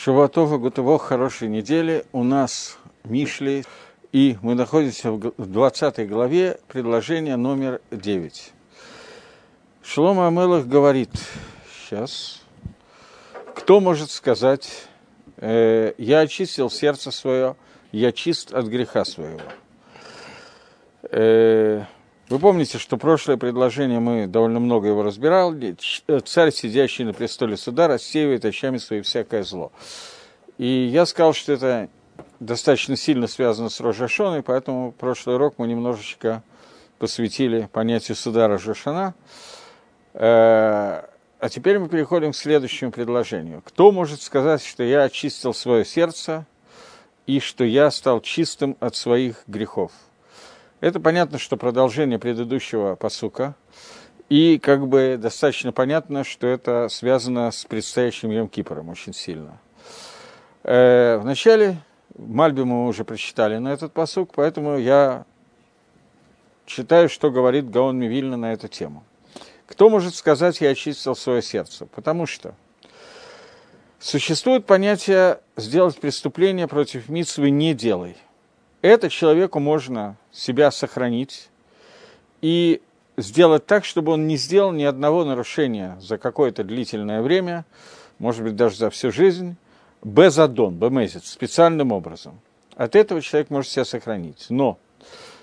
Шавуатова Гутово хорошей недели. У нас Мишли, и мы находимся в 20 главе, предложение номер 9. Шлома Амелах говорит, сейчас, кто может сказать, э, я очистил сердце свое, я чист от греха своего. Э, вы помните, что прошлое предложение мы довольно много его разбирали. Царь, сидящий на престоле суда, рассеивает очами свои всякое зло. И я сказал, что это достаточно сильно связано с Рожашоной, поэтому прошлый урок мы немножечко посвятили понятию суда Рожашана. Э, а теперь мы переходим к следующему предложению. Кто может сказать, что я очистил свое сердце и что я стал чистым от своих грехов? Это понятно, что продолжение предыдущего посука, и как бы достаточно понятно, что это связано с предстоящим Йом Кипором очень сильно. Э, вначале Мальби мы уже прочитали на этот посук, поэтому я читаю, что говорит Гаон Мивильна на эту тему. Кто может сказать, я очистил свое сердце? Потому что существует понятие «сделать преступление против Митсвы не делай». Это человеку можно себя сохранить и сделать так, чтобы он не сделал ни одного нарушения за какое-то длительное время, может быть, даже за всю жизнь, безадон, бемезец, специальным образом. От этого человек может себя сохранить. Но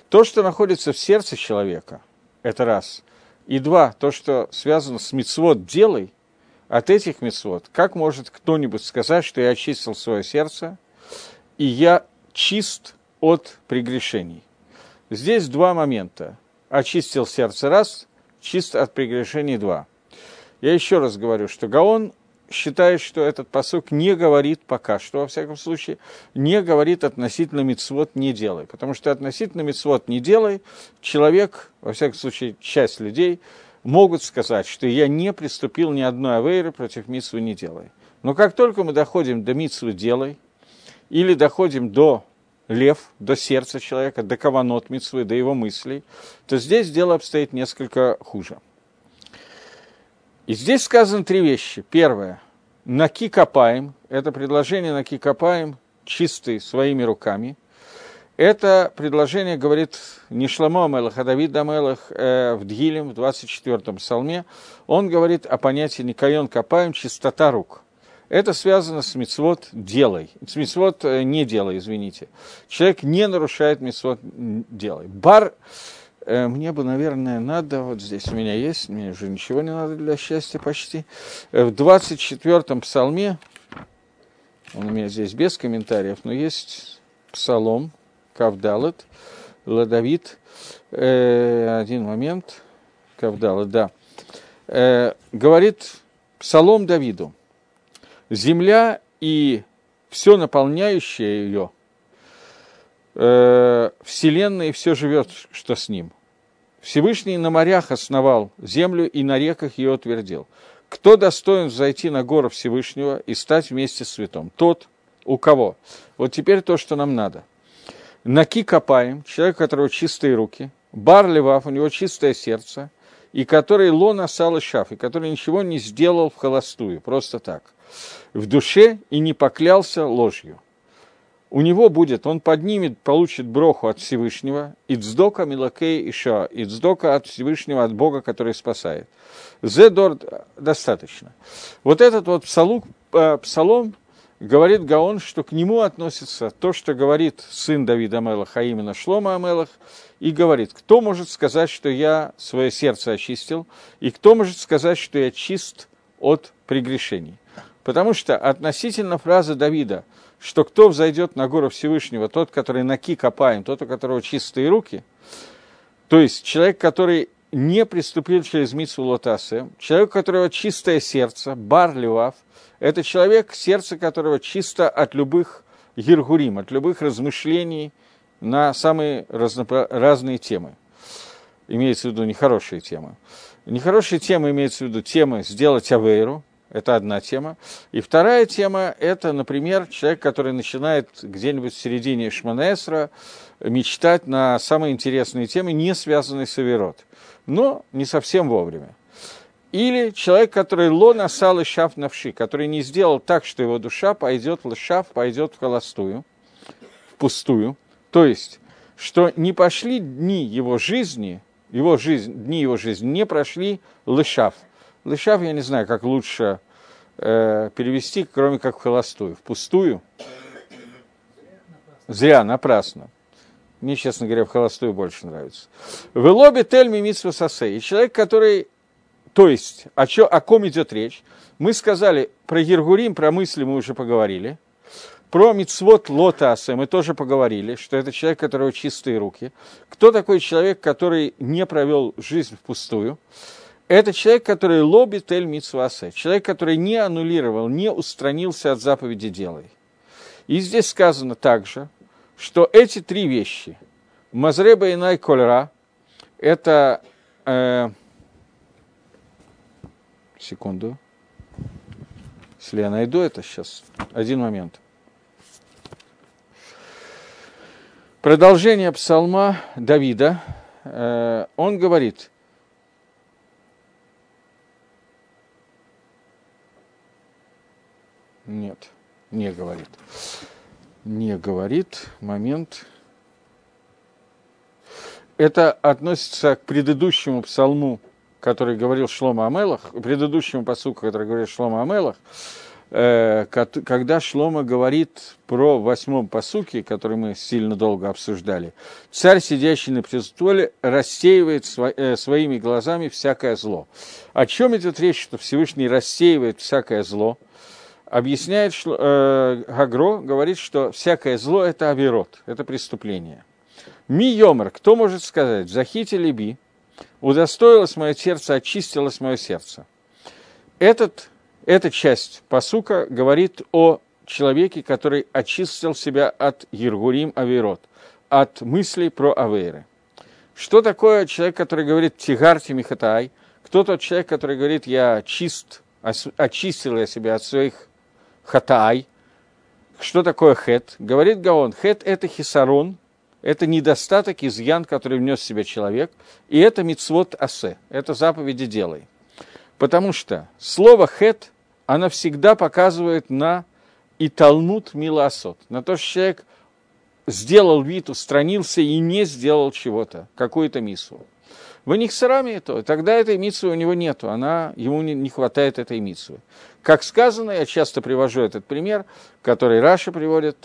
то, что находится в сердце человека, это раз. И два, то, что связано с мицвод «делай», от этих мицвод, как может кто-нибудь сказать, что я очистил свое сердце, и я чист от прегрешений? Здесь два момента. Очистил сердце раз, чист от прегрешений два. Я еще раз говорю, что Гаон считает, что этот посок не говорит пока что, во всяком случае, не говорит относительно мицвод не делай. Потому что относительно мицвод не делай, человек, во всяком случае, часть людей, могут сказать, что я не приступил ни одной авейры против митсвы не делай. Но как только мы доходим до митсвы делай, или доходим до лев до сердца человека, до каванот митцвы, до его мыслей, то здесь дело обстоит несколько хуже. И здесь сказано три вещи. Первое. Наки копаем. Это предложение наки копаем чистый своими руками. Это предложение говорит не Шламо Амелах, а Давид Амелах э, в Дгилем, в 24-м псалме. Он говорит о понятии Никайон Копаем, чистота рук – это связано с мецвод делай. С мецвод э, не делай, извините. Человек не нарушает мецвод делай. Бар, э, мне бы, наверное, надо, вот здесь у меня есть, мне уже ничего не надо для счастья почти. Э, в 24-м псалме, он у меня здесь без комментариев, но есть псалом, Кавдалет, Ладавид, э, один момент, Кавдалет, да, э, говорит псалом Давиду – земля и все наполняющее ее, э, Вселенная и все живет, что с ним. Всевышний на морях основал землю и на реках ее утвердил. Кто достоин зайти на гору Всевышнего и стать вместе с святом? Тот, у кого? Вот теперь то, что нам надо. Наки копаем, человек, у которого чистые руки, бар левав, у него чистое сердце, и который лона и шаф, и который ничего не сделал в холостую, просто так в душе и не поклялся ложью. У него будет, он поднимет, получит броху от Всевышнего, и цдока милакей иша, и цдока от Всевышнего, от Бога, который спасает. Зедор достаточно. Вот этот вот псалук, э, псалом говорит Гаон, что к нему относится то, что говорит сын Давида Амелаха, а именно Шлома Амелах, и говорит, кто может сказать, что я свое сердце очистил, и кто может сказать, что я чист от прегрешений. Потому что относительно фразы Давида, что кто взойдет на гору Всевышнего, тот, который наки копаем, тот, у которого чистые руки, то есть человек, который не приступил через Митсу Лотасе, человек, у которого чистое сердце, бар левав, это человек, сердце которого чисто от любых гиргурим, от любых размышлений на самые разные темы. Имеется в виду нехорошие темы. Нехорошие темы имеется в виду темы сделать авейру, это одна тема. И вторая тема – это, например, человек, который начинает где-нибудь в середине Шманесра мечтать на самые интересные темы, не связанные с Аверот, но не совсем вовремя. Или человек, который ло насал и шаф навши, который не сделал так, что его душа пойдет в лшав, пойдет в холостую, в пустую. То есть, что не пошли дни его жизни, его жизнь, дни его жизни не прошли лышав. Лышав, я не знаю, как лучше э, перевести, кроме как в холостую. В пустую. Зря, напрасно. Мне, честно говоря, в холостую больше нравится. В лобби тельми митсва сосе. И человек, который... То есть, о, чё, о ком идет речь? Мы сказали про Ергурим, про мысли мы уже поговорили. Про мицвод лотаса мы тоже поговорили, что это человек, у которого чистые руки. Кто такой человек, который не провел жизнь впустую? Это человек, который лобит эль митсвасе, человек, который не аннулировал, не устранился от заповеди «делай». И здесь сказано также, что эти три вещи, Мазреба и Найкольра, это... Э, секунду. Если я найду это сейчас. Один момент. Продолжение псалма Давида. Э, он говорит, нет, не говорит, не говорит, момент. Это относится к предыдущему псалму, который говорил Шлома Амелах, предыдущему посуку, который говорил Шлома Амелах, Э, когда Шлома говорит про восьмом посуке, который мы сильно долго обсуждали, царь, сидящий на престоле, рассеивает э, своими глазами всякое зло. О чем идет речь, что Всевышний рассеивает всякое зло? Объясняет э, Гагро, говорит, что всякое зло – это авирот, это преступление. Ми Йомер, кто может сказать, Захите Либи, удостоилось мое сердце, очистилось мое сердце. Этот эта часть посука говорит о человеке, который очистил себя от Ергурим Аверот, от мыслей про Авейры. Что такое человек, который говорит «тигарти михатай»? Кто тот человек, который говорит «я чист, очистил я себя от своих хатай»? Что такое хет? Говорит Гаон, хет – это хисарон, это недостаток, изъян, который внес в себя человек, и это мицвод асе, это заповеди делай. Потому что слово хет – она всегда показывает на и Талмуд Миласот, на то, что человек сделал вид, устранился и не сделал чего-то, какую-то миссу. В них сарами то, тогда этой миссы у него нету, она, ему не, не хватает этой миссы. Как сказано, я часто привожу этот пример, который Раша приводит,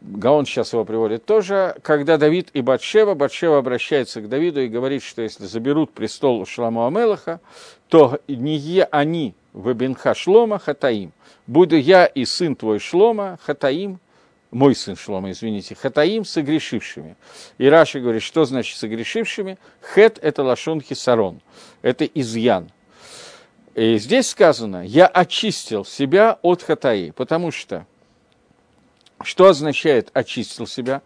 Гаон сейчас его приводит тоже, когда Давид и Батшева, Батшева обращается к Давиду и говорит, что если заберут престол у Шламу Амелаха, то не они в Бенха Шлома Хатаим. Буду я и сын твой Шлома Хатаим, мой сын Шлома, извините, Хатаим согрешившими. И Раша говорит, что значит согрешившими? Хет – это лашон хисарон, это изъян. И здесь сказано, я очистил себя от хатаи, потому что, что означает очистил себя?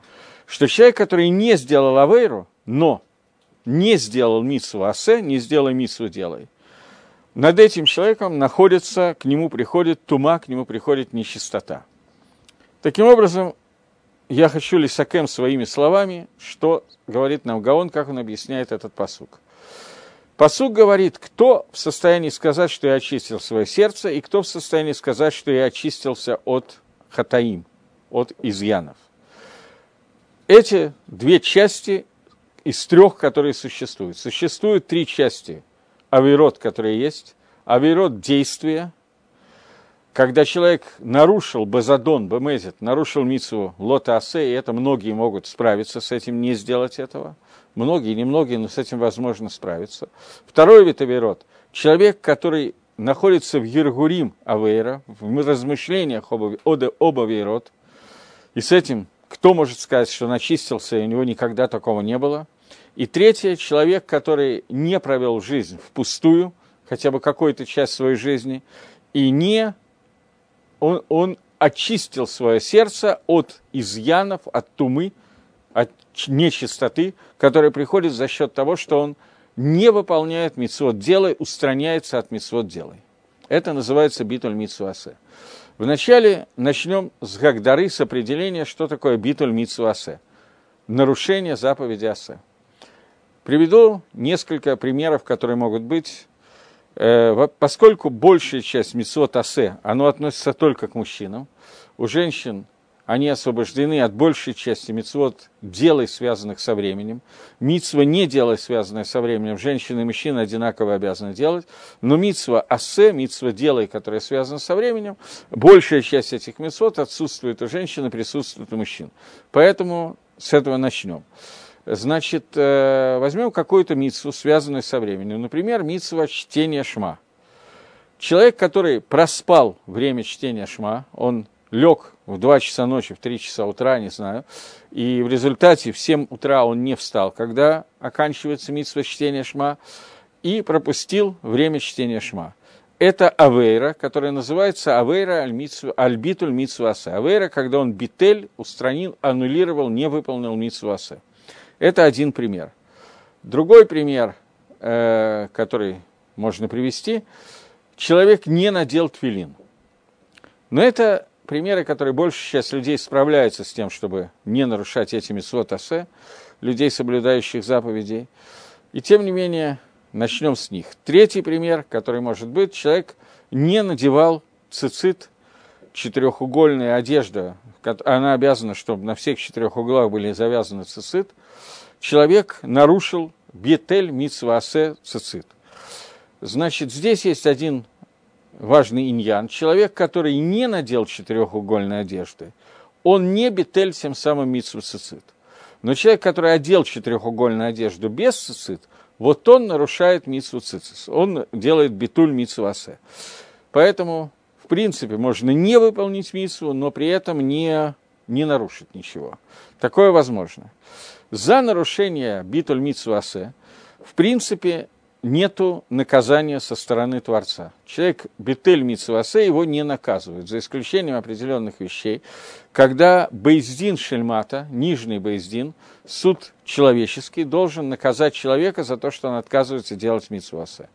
Что человек, который не сделал авейру, но не сделал митсу асе, не сделал митсу делай, над этим человеком находится, к нему приходит тума, к нему приходит нечистота. Таким образом, я хочу лисакем своими словами, что говорит нам Гаон, как он объясняет этот посук. Посук говорит, кто в состоянии сказать, что я очистил свое сердце, и кто в состоянии сказать, что я очистился от хатаим, от изъянов. Эти две части из трех, которые существуют. Существуют три части – авирот, которые есть, авирот действия, когда человек нарушил базадон, бемезит, нарушил мицу лота асе, и это многие могут справиться с этим, не сделать этого. Многие, немногие, но с этим возможно справиться. Второй вид авирот – человек, который находится в Ергурим Авейра, в размышлениях об, об Авейрот, и с этим кто может сказать, что начистился, и у него никогда такого не было – и третье, человек, который не провел жизнь впустую, хотя бы какую-то часть своей жизни, и не, он, он очистил свое сердце от изъянов, от тумы, от нечистоты, которая приходит за счет того, что он не выполняет митцвот делай, устраняется от митцвот делай. Это называется битуль митцвасе. Вначале начнем с Гагдары, с определения, что такое битуль митцвасе. Нарушение заповеди Асе. Приведу несколько примеров, которые могут быть Э, поскольку большая часть митцвот асе, оно относится только к мужчинам, у женщин они освобождены от большей части мицвод делай, связанных со временем. Мицва не делай, связанное со временем, женщины и мужчины одинаково обязаны делать. Но мицва асе, мицва делай, которая связана со временем, большая часть этих мицвод отсутствует у женщин и присутствует у мужчин. Поэтому с этого начнем. Значит, э, возьмем какую-то мицву, связанную со временем. Например, мицва чтения шма. Человек, который проспал время чтения шма, он лег в 2 часа ночи, в 3 часа утра, не знаю, и в результате в 7 утра он не встал, когда оканчивается митсва чтения шма, и пропустил время чтения шма. Это авейра, которая называется авейра альбитуль митсу асе. Авейра, когда он битель устранил, аннулировал, не выполнил митсу асе. Это один пример. Другой пример, э, который можно привести, человек не надел твилин. Но это примеры, которые больше сейчас людей справляются с тем, чтобы не нарушать эти митцвот людей, соблюдающих заповедей. И тем не менее, начнем с них. Третий пример, который может быть, человек не надевал цицит, четырехугольная одежда, она обязана, чтобы на всех четырех углах были завязаны цицит, человек нарушил бетель митсвасе цицит. Значит, здесь есть один важный иньян, человек, который не надел четырехугольной одежды, он не бетель тем самым митсу цицит. Но человек, который одел четырехугольную одежду без цицит, вот он нарушает митсу цицис, он делает битуль митсу асе. Поэтому, в принципе, можно не выполнить митсу, но при этом не, не нарушить ничего. Такое возможно. За нарушение битуль митсу асе, в принципе, нету наказания со стороны Творца. Человек бетель митсвасе его не наказывают, за исключением определенных вещей, когда Бейздин Шельмата, нижний Бейздин, суд человеческий, должен наказать человека за то, что он отказывается делать митсвасе.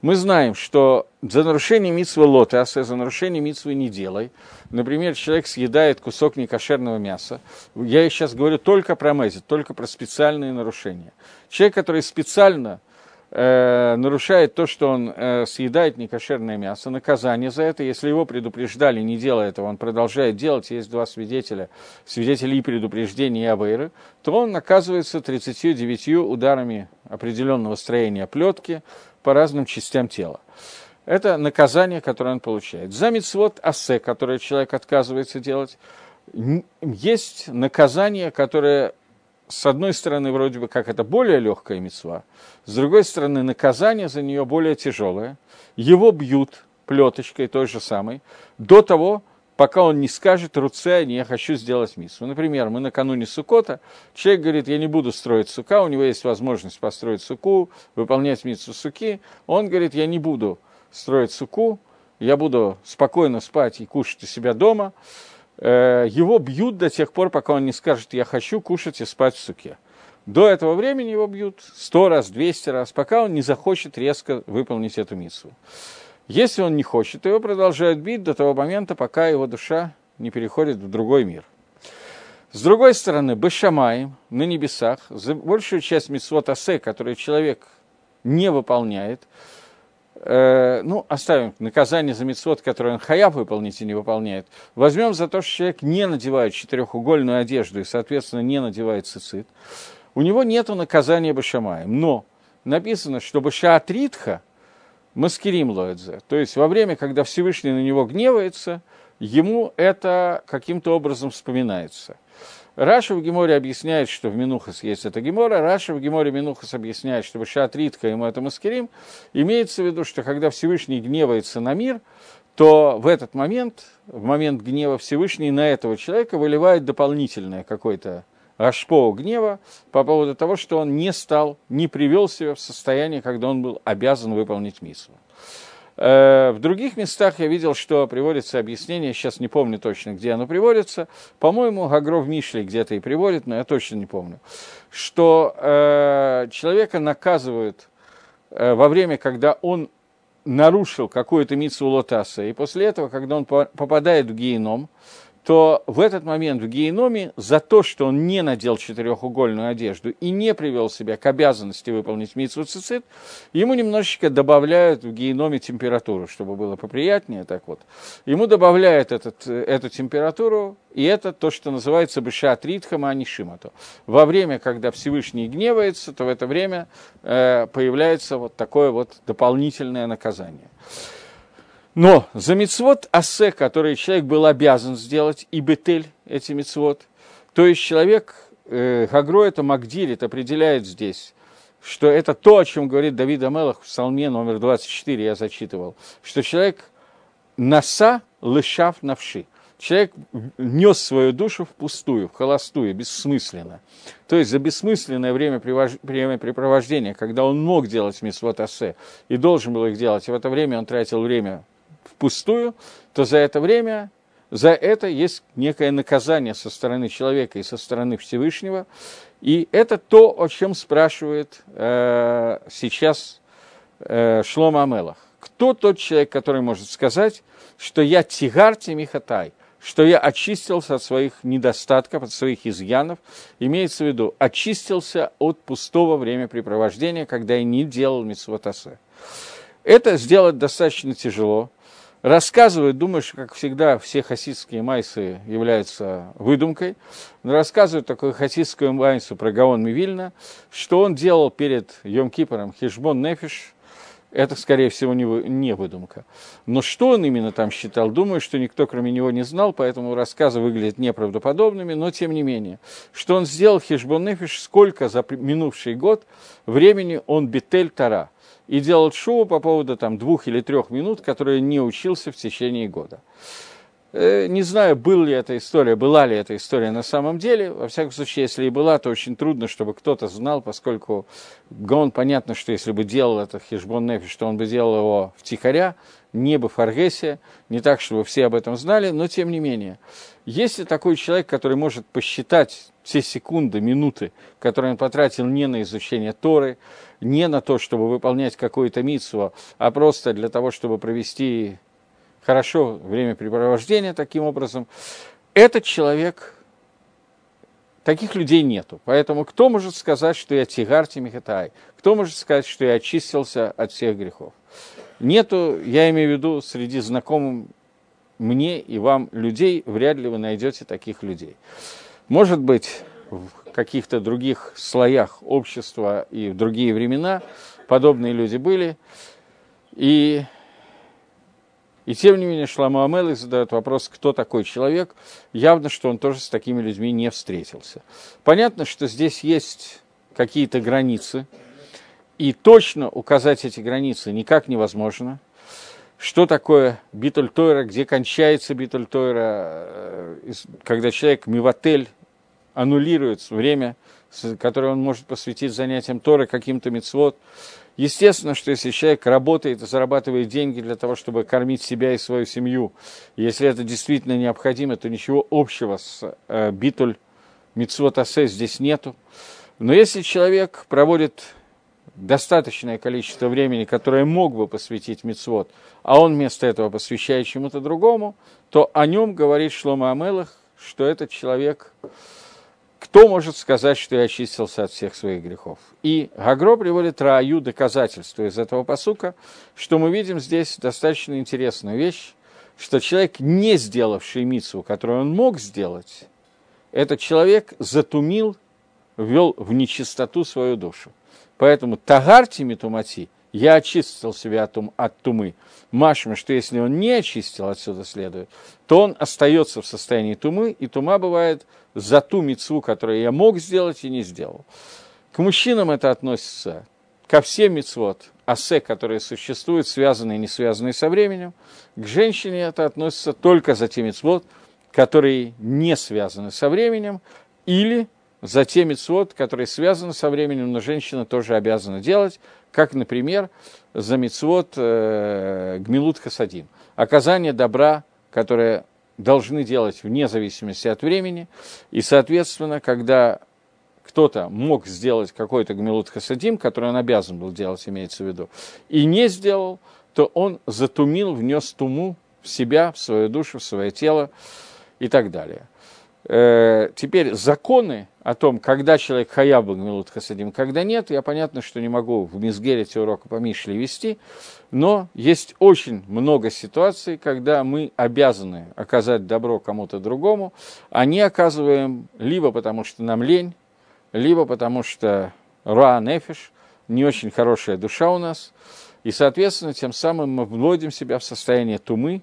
Мы знаем, что за нарушение митсвы лотаса, за нарушение митсвы не делай. Например, человек съедает кусок некошерного мяса. Я сейчас говорю только про мезит, только про специальные нарушения. Человек, который специально э, нарушает то, что он э, съедает некошерное мясо, наказание за это, если его предупреждали, не делая этого, он продолжает делать, есть два свидетеля, свидетели и предупреждения и авейры, то он наказывается 39 ударами определенного строения плетки по разным частям тела. Это наказание, которое он получает. За мицвод асе, которое человек отказывается делать, есть наказание, которое с одной стороны, вроде бы как это более легкая мецва, с другой стороны, наказание за нее более тяжелое. Его бьют плеточкой той же самой до того, пока он не скажет руце, не я хочу сделать миссу. Например, мы накануне Сукота, человек говорит, я не буду строить сука, у него есть возможность построить суку, выполнять миссу суки, он говорит, я не буду строить суку, я буду спокойно спать и кушать у себя дома, его бьют до тех пор, пока он не скажет, я хочу кушать и спать в суке. До этого времени его бьют сто раз, двести раз, пока он не захочет резко выполнить эту миссу. Если он не хочет, его продолжают бить до того момента, пока его душа не переходит в другой мир. С другой стороны, Башамаем на небесах, за большую часть митцвот которую человек не выполняет, э, ну, оставим наказание за мецвод, которое он хаяв выполнить и не выполняет, возьмем за то, что человек не надевает четырехугольную одежду и, соответственно, не надевает цицит, у него нет наказания Башамаем. Но написано, что בשעת ריתחא מזכירים לו את זה, то есть во время, когда Всевышний на него гневается, ему это каким-то образом вспоминается – Раши в Геморе объясняет, что в Минухас есть это Гемора, Раши в Геморе Минухас объясняет, что בשעת ריתחא ему это מזכירים. Имеется в виду, что когда Всевышний гневается на мир, то в этот момент, в момент гнева Всевышний на этого человека выливает дополнительное какое-то ашпо гнева по поводу того, что он не стал, не привел себя в состояние, когда он был обязан выполнить миссу. Э, в других местах я видел, что приводится объяснение, сейчас не помню точно, где оно приводится. По-моему, Гагров Мишли где-то и приводит, но я точно не помню. Что э, человека наказывают э, во время, когда он нарушил какую-то митсу лотаса, и после этого, когда он попадает в геном, то в этот момент в геноме за то, что он не надел четырехугольную одежду и не привел себя к обязанности выполнить митсу цицит, ему немножечко добавляют в геноме температуру, чтобы было поприятнее, так вот. Ему добавляют этот, эту температуру, и это то, что называется бешат ритхама анишимато. Во время, когда Всевышний гневается, то в это время э, появляется вот такое вот дополнительное наказание. Но за мицвод асе, который человек был обязан сделать, и бетель, эти мицвод, то есть человек, э, Гагро это Магдилит, определяет здесь, что это то, о чем говорит Давид Амелах в псалме номер 24, я зачитывал, что человек носа лышав навши. Человек нес свою душу в пустую, в холостую, бессмысленно. То есть за бессмысленное времяпрепровождение, когда он мог делать мисвот асе и должен был их делать, и в это время он тратил время впустую, то за это время, за это есть некое наказание со стороны человека и со стороны Всевышнего. И это то, о чем спрашивает э, сейчас э, Шлома Амелах. Кто тот человек, который может сказать, что я тигарти михатай, что я очистился от своих недостатков, от своих изъянов, имеется в виду, очистился от пустого времяпрепровождения, когда я не делал митцвотасе. Это сделать достаточно тяжело, рассказывают, думаю, что, как всегда, все хасидские майсы являются выдумкой, рассказывают такую хасидскую майсу про Гаон Мивильна, что он делал перед Йом-Кипором Хижбон Нефиш, это, скорее всего, не, не выдумка. Но что он именно там считал, думаю, что никто кроме него не знал, поэтому рассказы выглядят неправдоподобными, но тем не менее. Что он сделал Хижбон Нефиш, сколько за минувший год времени он бетель Тара – и делал шоу по поводу там, двух или трех минут, которые не учился в течение года. Э, не знаю, был ли эта история, была ли эта история на самом деле. Во всяком случае, если и была, то очень трудно, чтобы кто-то знал, поскольку Гон, понятно, что если бы делал это Хижбон Нефиш, что он бы делал его втихаря, не бы в Аргесе, не так, чтобы все об этом знали, но тем не менее. Если такой человек, который может посчитать все секунды, минуты, которые он потратил не на изучение Торы, не на то, чтобы выполнять какую-то митсу, а просто для того, чтобы провести хорошо времяпрепровождение таким образом, этот человек, таких людей нету. Поэтому кто может сказать, что я тигарти михатай? Кто может сказать, что я очистился от всех грехов? Нету, я имею в виду, среди знакомых мне и вам людей, вряд ли вы найдете таких людей. Может быть, в каких-то других слоях общества и в другие времена подобные люди были. И, и тем не менее Шламу Амелы задает вопрос, кто такой человек. Явно, что он тоже с такими людьми не встретился. Понятно, что здесь есть какие-то границы, и точно указать эти границы никак невозможно. Что такое битуль Тойра, где кончается битуль Тойра, э, когда человек миватель аннулирует время, которое он может посвятить занятиям Торы, каким-то мецвод. Естественно, что если человек работает и зарабатывает деньги для того, чтобы кормить себя и свою семью, если это действительно необходимо, то ничего общего с э, битуль мецвод асе здесь нету. Но если человек проводит достаточное количество времени, которое мог бы посвятить мецвод, а он вместо этого посвящает чему-то другому, то о нем говорит Шлома Амелах, что этот человек кто может сказать, что я очистился от всех своих грехов? И Гагро приводит Рааю доказательство из этого посука, что мы видим здесь достаточно интересную вещь, что человек, не сделавший мицу, которую он мог сделать, этот человек затумил, ввел в нечистоту свою душу. Поэтому тагарти митумати, я очистил себя от, тум, от тумы. Машма, что если он не очистил, отсюда следует, то он остается в состоянии тумы, и тума бывает за ту мецву, которую я мог сделать и не сделал. К мужчинам это относится ко всем мецвод, асе, которые существуют, связанные и не связанные со временем. К женщине это относится только за те мецвод, которые не связаны со временем, или за те мецвод, которые связаны со временем, но женщина тоже обязана делать, как, например, за мецвод э, гмилут хасадим, оказание добра, которое должны делать вне зависимости от времени, и, соответственно, когда кто-то мог сделать какой-то гмилут хасадим, который он обязан был делать, имеется в виду, и не сделал, то он затумил, внес туму в себя, в свою душу, в свое тело. и так далее. Э, теперь законы о том, когда человек хаяв Багмилут Хасадим, когда нет, я понятно, что не могу в Мизгерете урока по Мишле вести, но есть очень много ситуаций, когда мы обязаны оказать добро кому-то другому, а не оказываем либо потому, что нам лень, либо потому, что руа нефиш, не очень хорошая душа у нас, и, соответственно, тем самым мы вводим себя в состояние тумы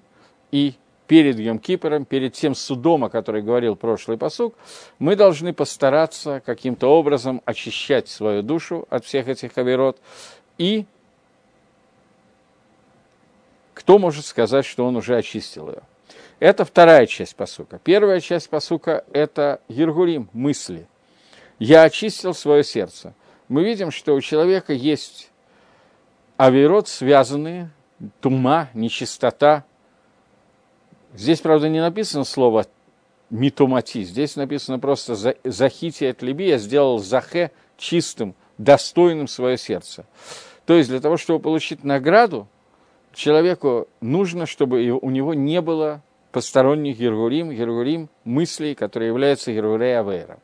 и перед Йом Кипером, перед тем судом, о котором говорил прошлый посук, мы должны постараться каким-то образом очищать свою душу от всех этих оверот. И кто может сказать, что он уже очистил ее? Это вторая часть посука. Первая часть посука – это Ергурим, мысли. «Я очистил свое сердце». Мы видим, что у человека есть аверот, связанные, тума, нечистота – Здесь, правда, не написано слово митомати, здесь написано просто захити от либи, я сделал захе чистым, достойным свое сердце. То есть для того, чтобы получить награду, человеку нужно, чтобы у него не было посторонних гергурим, гергурим мыслей, которые являются гергурей авейра.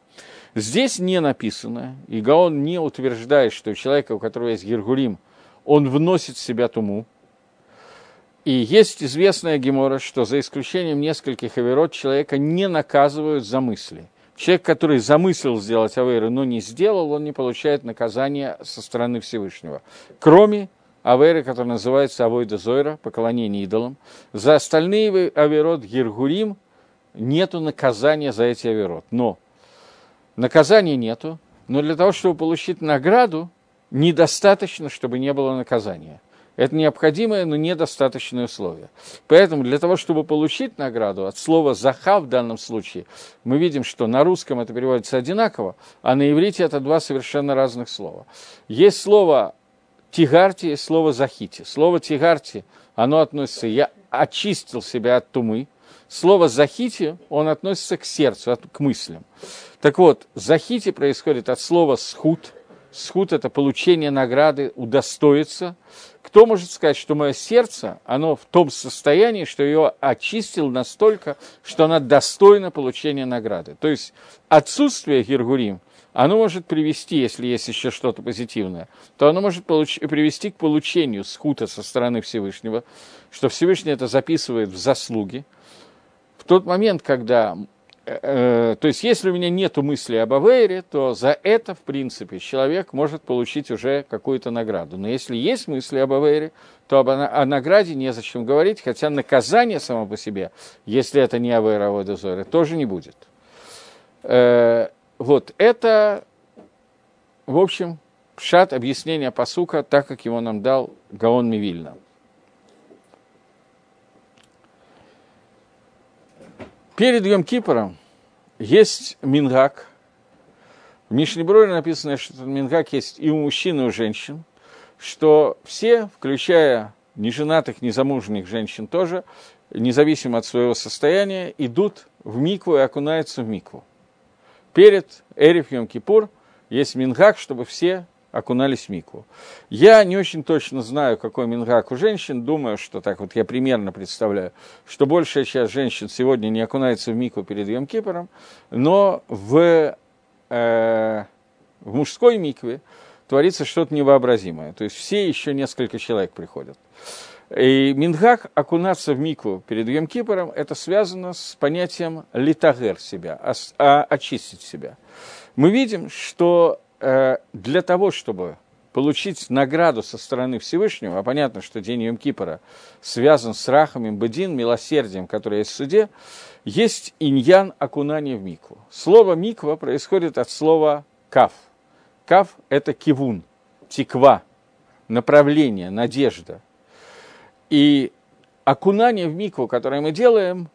Здесь не написано, и Гаон не утверждает, что у человека, у которого есть гергурим, он вносит в себя туму, и есть известная гемора, что за исключением нескольких аверот человека не наказывают за мысли. Человек, который замыслил сделать аверу, но не сделал, он не получает наказания со стороны Всевышнего. Кроме аверы, которая называется авойда зойра, поклонение идолам. За остальные аверот гиргурим нету наказания за эти аверот. Но наказания нету, но для того, чтобы получить награду, недостаточно, чтобы не было наказания – это необходимое, но недостаточное условие. Поэтому для того, чтобы получить награду, от слова «заха» в данном случае, мы видим, что на русском это переводится одинаково, а на иврите это два совершенно разных слова. Есть слово «тигарти», есть слово «захити». Слово «тигарти», оно относится «я очистил себя от тумы», Слово «захити», он относится к сердцу, к мыслям. Так вот, «захити» происходит от слова «схут». «Схут» – это получение награды, удостоиться – кто может сказать, что мое сердце, оно в том состоянии, что ее очистил настолько, что она достойна получения награды? То есть отсутствие Гиргурим, оно может привести, если есть еще что-то позитивное, то оно может получ- привести к получению скута со стороны Всевышнего, что Всевышний это записывает в заслуги. В тот момент, когда то есть, если у меня нет мысли об Авейре, то за это, в принципе, человек может получить уже какую-то награду. Но если есть мысли об Авейре, то об, о награде незачем говорить, хотя наказание само по себе, если это не Авейра, а Водозоры, тоже не будет. Э, вот это, в общем, шат объяснения посука, так как его нам дал Гаон Мивильна. Перед Йом Кипором есть мингак. В Мишнеброре написано, что мингак есть и у мужчин, и у женщин, что все, включая неженатых, незамужних женщин тоже, независимо от своего состояния, идут в микву и окунаются в микву. Перед Эриф Йом Кипур есть мингак, чтобы все окунались в микву. Я не очень точно знаю, какой мингак у женщин, думаю, что так вот я примерно представляю, что большая часть женщин сегодня не окунается в микву перед Йом Кипором, но в, э, в мужской микве творится что-то невообразимое. То есть все еще несколько человек приходят. И Мингак окунаться в микву перед Йом Кипором, это связано с понятием литагер себя, а, очистить себя. Мы видим, что для того, чтобы получить награду со стороны Всевышнего, а понятно, что день Йом Кипора связан с рахами бедин, милосердием, которое есть в суде, есть иньян окунания в микву. Слово миква происходит от слова кав. Кав – это кивун, тиква, направление, надежда. И окунание в микву, которое мы делаем,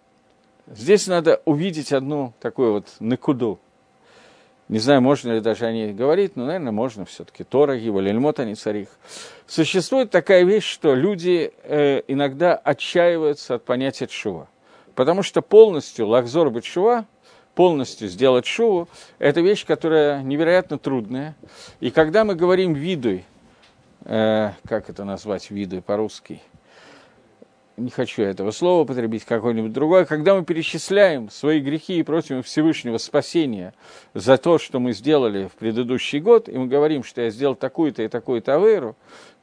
здесь надо увидеть одну такую вот накуду – не знаю, можно ли даже о ней говорить, но, наверное, можно все-таки. Тора, его, лельмот, они царих. Существует такая вещь, что люди э, иногда отчаиваются от понятия шува. Потому что полностью лахзор быть шува, полностью сделать шуву, это вещь, которая невероятно трудная. И когда мы говорим видуй, э, как это назвать видуй по-русски, не хочу этого слова употребить, какое-нибудь другое, когда мы перечисляем свои грехи и просим Всевышнего спасения за то, что мы сделали в предыдущий год, и мы говорим, что я сделал такую-то и такую-то аверу,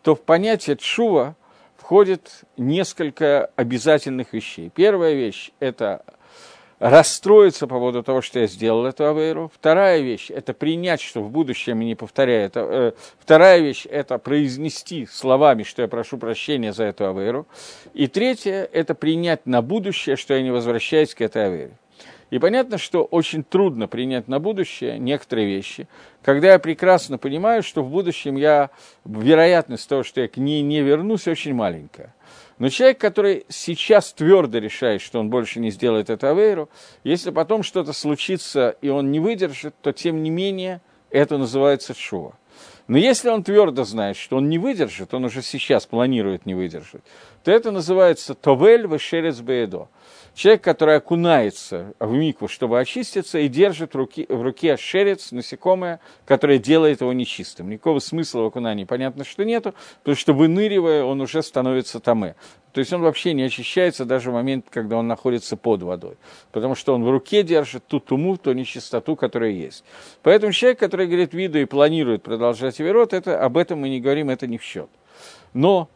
то в понятие тшува входит несколько обязательных вещей. Первая вещь – это расстроиться по поводу того, что я сделал эту авейру. Вторая вещь – это принять, что в будущем я не повторяю это. Э, вторая вещь – это произнести словами, что я прошу прощения за эту авейру. И третье – это принять на будущее, что я не возвращаюсь к этой авейре. И понятно, что очень трудно принять на будущее некоторые вещи, когда я прекрасно понимаю, что в будущем я, вероятность того, что я к ней не вернусь, очень маленькая. Но человек, который сейчас твердо решает, что он больше не сделает это авейру, если потом что-то случится, и он не выдержит, то тем не менее это называется шува. Но если он твердо знает, что он не выдержит, он уже сейчас планирует не выдержать, то это называется товель вешерец беедо человек, который окунается в микву, чтобы очиститься, и держит руки, в руке шерец, насекомое, которое делает его нечистым. Никакого смысла в окунании, понятно, что нету, потому что выныривая, он уже становится таме. То есть он вообще не очищается даже в момент, когда он находится под водой. Потому что он в руке держит ту туму, ту нечистоту, которая есть. Поэтому человек, который говорит виду и планирует продолжать верот, это, об этом мы не говорим, это не в счет. Но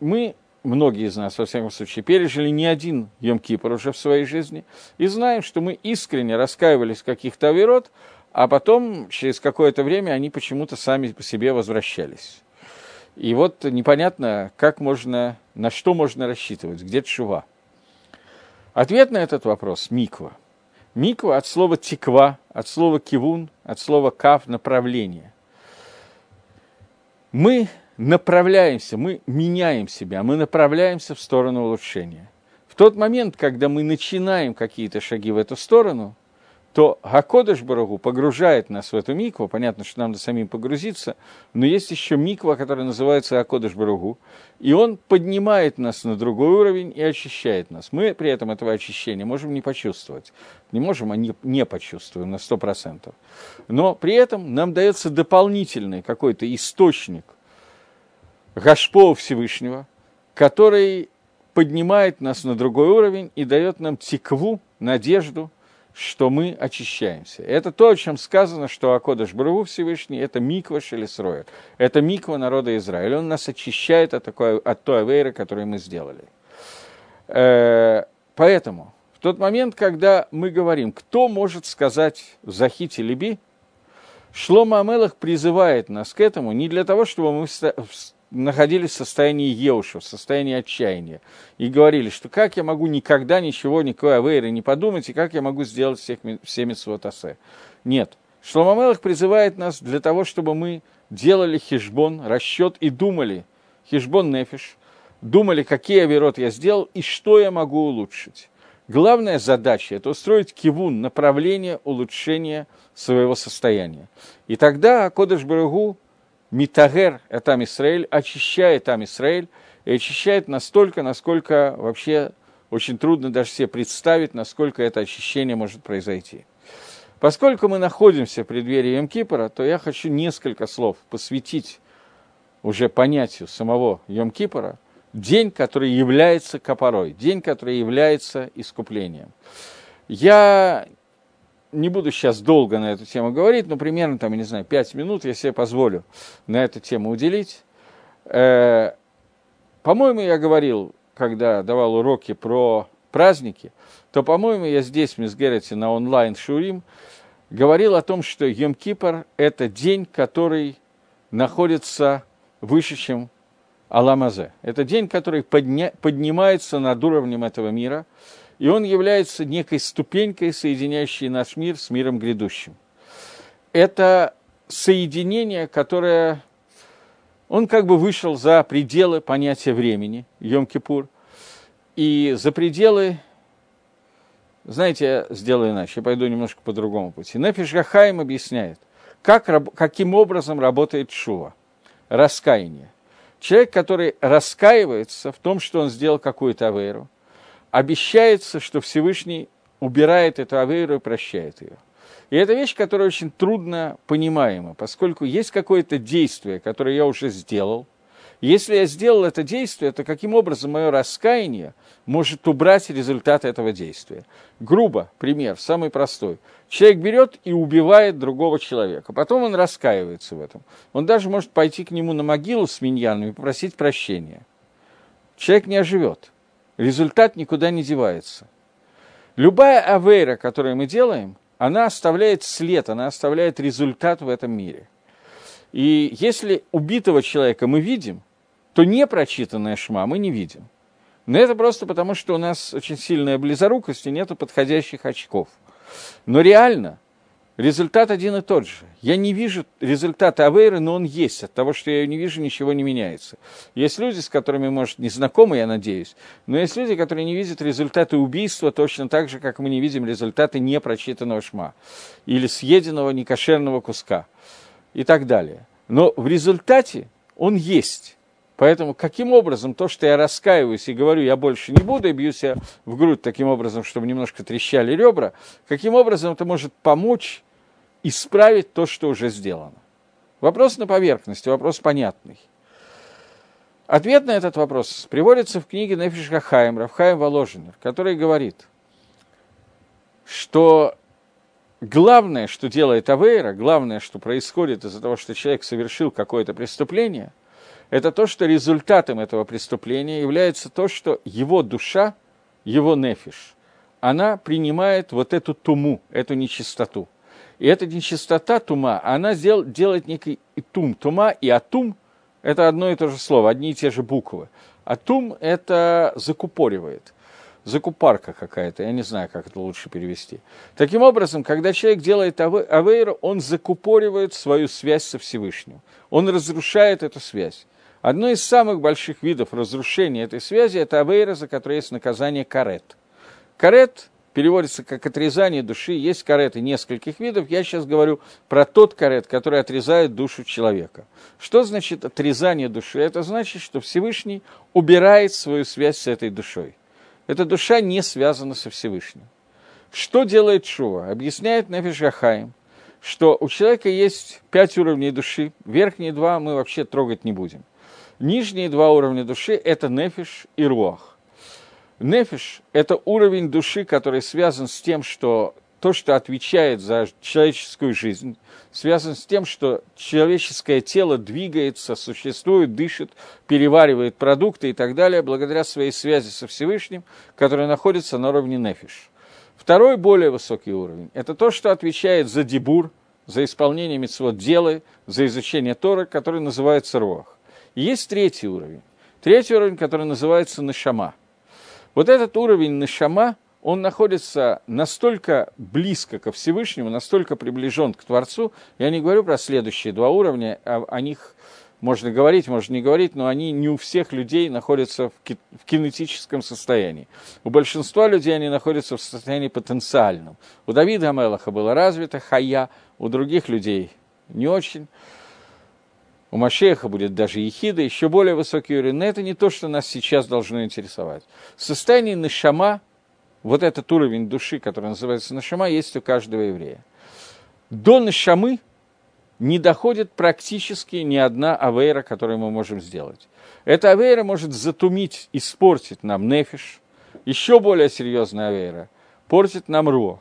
мы многие из нас, во всяком случае, пережили не один Йом-Кипр уже в своей жизни, и знаем, что мы искренне раскаивались каких-то авирот, а потом, через какое-то время, они почему-то сами по себе возвращались. И вот непонятно, как можно, на что можно рассчитывать, где чува. Ответ на этот вопрос – миква. Миква от слова тиква, от слова кивун, от слова кав – направление. Мы направляемся, мы меняем себя, мы направляемся в сторону улучшения. В тот момент, когда мы начинаем какие-то шаги в эту сторону, то Гакодыш Барагу погружает нас в эту микву, понятно, что нам надо самим погрузиться, но есть еще миква, которая называется Гакодыш Барагу, и он поднимает нас на другой уровень и очищает нас. Мы при этом этого очищения можем не почувствовать, не можем, а не, не почувствуем на 100%. Но при этом нам дается дополнительный какой-то источник Гашпо Всевышнего, который поднимает нас на другой уровень и дает нам тикву, надежду, что мы очищаемся. Это то, о чем сказано, что Акодыш Бруву Всевышний – это миква Шелесроя, это миква народа Израиля. Он нас очищает от, такой, от той авейры, которую мы сделали. Э, поэтому в тот момент, когда мы говорим, кто может сказать «Захите Либи», Шлома Амелах призывает нас к этому не для того, чтобы мы находились в состоянии еуша, в состоянии отчаяния, и говорили, что как я могу никогда ничего, никакой авейры не подумать, и как я могу сделать всех, все митцвотасе. Нет. Шломамелах призывает нас для того, чтобы мы делали хижбон, расчет и думали, хижбон нефиш, думали, какие авирот я сделал и что я могу улучшить. Главная задача – это устроить кивун, направление улучшения своего состояния. И тогда Кодыш Барагу Митагер, это Амисраэль, очищает Амисраэль, и очищает настолько, насколько вообще очень трудно даже себе представить, насколько это очищение может произойти. Поскольку мы находимся в преддверии Йом-Кипра, то я хочу несколько слов посвятить уже понятию самого Йом-Кипра, день, который является копорой, день, который является искуплением. Я не буду сейчас долго на эту тему говорить, но примерно, там, я не знаю, пять минут я себе позволю на эту тему уделить. Э, по-моему, я говорил, когда давал уроки про праздники, то, по-моему, я здесь, в Мисгерете, на онлайн-шурим, говорил о том, что Йом-Кипр – это день, который находится выше, чем Аламазе. Это день, который подня- поднимается над уровнем этого мира – и он является некой ступенькой, соединяющей наш мир с миром грядущим. Это соединение, которое... Он как бы вышел за пределы понятия времени, Йом-Кипур, и за пределы... Знаете, я сделаю иначе, я пойду немножко по другому пути. Нефиш Гахаим объясняет, как, каким образом работает Шува, раскаяние. Человек, который раскаивается в том, что он сделал какую-то авейру, обещается, что Всевышний убирает эту авейру и прощает ее. И это вещь, которая очень трудно понимаема, поскольку есть какое-то действие, которое я уже сделал, Если я сделал это действие, то каким образом мое раскаяние может убрать результат этого действия? Грубо, пример, самый простой. Человек берет и убивает другого человека. Потом он раскаивается в этом. Он даже может пойти к нему на могилу с миньяном и попросить прощения. Человек не оживет. Результат никуда не девается. Любая авейра, которую мы делаем, она оставляет след, она оставляет результат в этом мире. И если убитого человека мы видим, то непрочитанная шма мы не видим. Но это просто потому, что у нас очень сильная близорукость и нет подходящих очков. Но реально результат один и тот же. Я не вижу результата Авейры, но он есть. От того, что я ее не вижу, ничего не меняется. Есть люди, с которыми, может, не знакомы, я надеюсь, но есть люди, которые не видят результаты убийства точно так же, как мы не видим результаты непрочитанного шма или съеденного некошерного куска и так далее. Но в результате он есть. Поэтому каким образом то, что я раскаиваюсь и говорю, я больше не буду, и бью себя в грудь таким образом, чтобы немножко трещали ребра, каким образом это может помочь исправить то, что уже сделано? Вопрос на поверхности, вопрос понятный. Ответ на этот вопрос приводится в книге Нефиш Хахаем, Равхаем Воложенер, который говорит, что главное, что делает Авейра, главное, что происходит из-за того, что человек совершил какое-то преступление – это то, что результатом этого преступления является то, что его душа, его нефиш, она принимает вот эту туму, эту нечистоту. И эта нечистота тума, она дел, делает некий тум. Тума и атум – это одно и то же слово, одни и те же буквы. Атум – это закупоривает – закупарка какая-то, я не знаю, как это лучше перевести. Таким образом, когда человек делает авейру, он закупоривает свою связь со Всевышним. Он разрушает эту связь. Одно из самых больших видов разрушения этой связи – это авейра, за которое есть наказание карет. Карет переводится как отрезание души. Есть кареты нескольких видов. Я сейчас говорю про тот карет, который отрезает душу человека. Что значит отрезание души? Это значит, что Всевышний убирает свою связь с этой душой. Эта душа не связана со Всевышним. Что делает Шува? Объясняет Нефиш Ахаим, что у человека есть пять уровней души, верхние два мы вообще трогать не будем – Нижние два уровня души – это нефиш и руах. Нефиш – это уровень души, который связан с тем, что то, что отвечает за человеческую жизнь, связан с тем, что человеческое тело двигается, существует, дышит, переваривает продукты и так далее, благодаря своей связи со Всевышним, которая находится на уровне нефиш. Второй, более высокий уровень – это то, что отвечает за дебур, за исполнение митцвот дела, за изучение Тора, который называется руах. Есть третий уровень. Третий уровень, который называется Нашама. Вот этот уровень Нашама, он находится настолько близко ко Всевышнему, настолько приближен к Творцу. Я не говорю про следующие два уровня, а о них можно говорить, можно не говорить, но они не у всех людей находятся в, ки- в кинетическом состоянии. У большинства людей они находятся в состоянии потенциальном. У Давида Амелаха было развито хая, у других людей не очень. У Машеха будет даже ехида, еще более высокий уровень. Но это не то, что нас сейчас должно интересовать. Состояние нашама, вот этот уровень души, который называется нашама, есть у каждого еврея. До нашамы не доходит практически ни одна авейра, которую мы можем сделать. Эта авейра может затумить, испортить нам нефиш, еще более серьезная авейра, портит нам рух.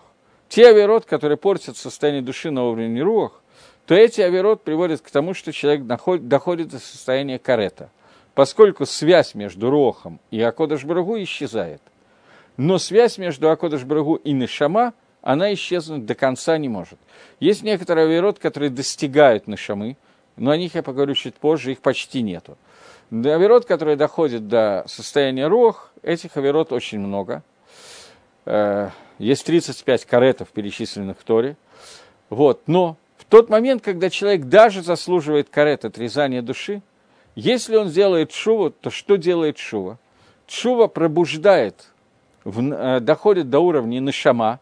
Те авейрот, которые портят состояние души на уровне рух, то эти авирот приводят к тому, что человек доходит, до состояния карета, поскольку связь между Рохом и Акодыш исчезает. Но связь между Акодыш и Нишама, она исчезнуть до конца не может. Есть некоторые авирот, которые достигают Нишамы, но о них я поговорю чуть позже, их почти нету. Авирот, которые доходят до состояния Рох, этих авирот очень много. Э, есть 35 каретов, перечисленных в Торе. Вот, но тот момент, когда человек даже заслуживает карет отрезания души, если он делает шуву, то что делает шува? Шува пробуждает, э, доходит до уровня нашама,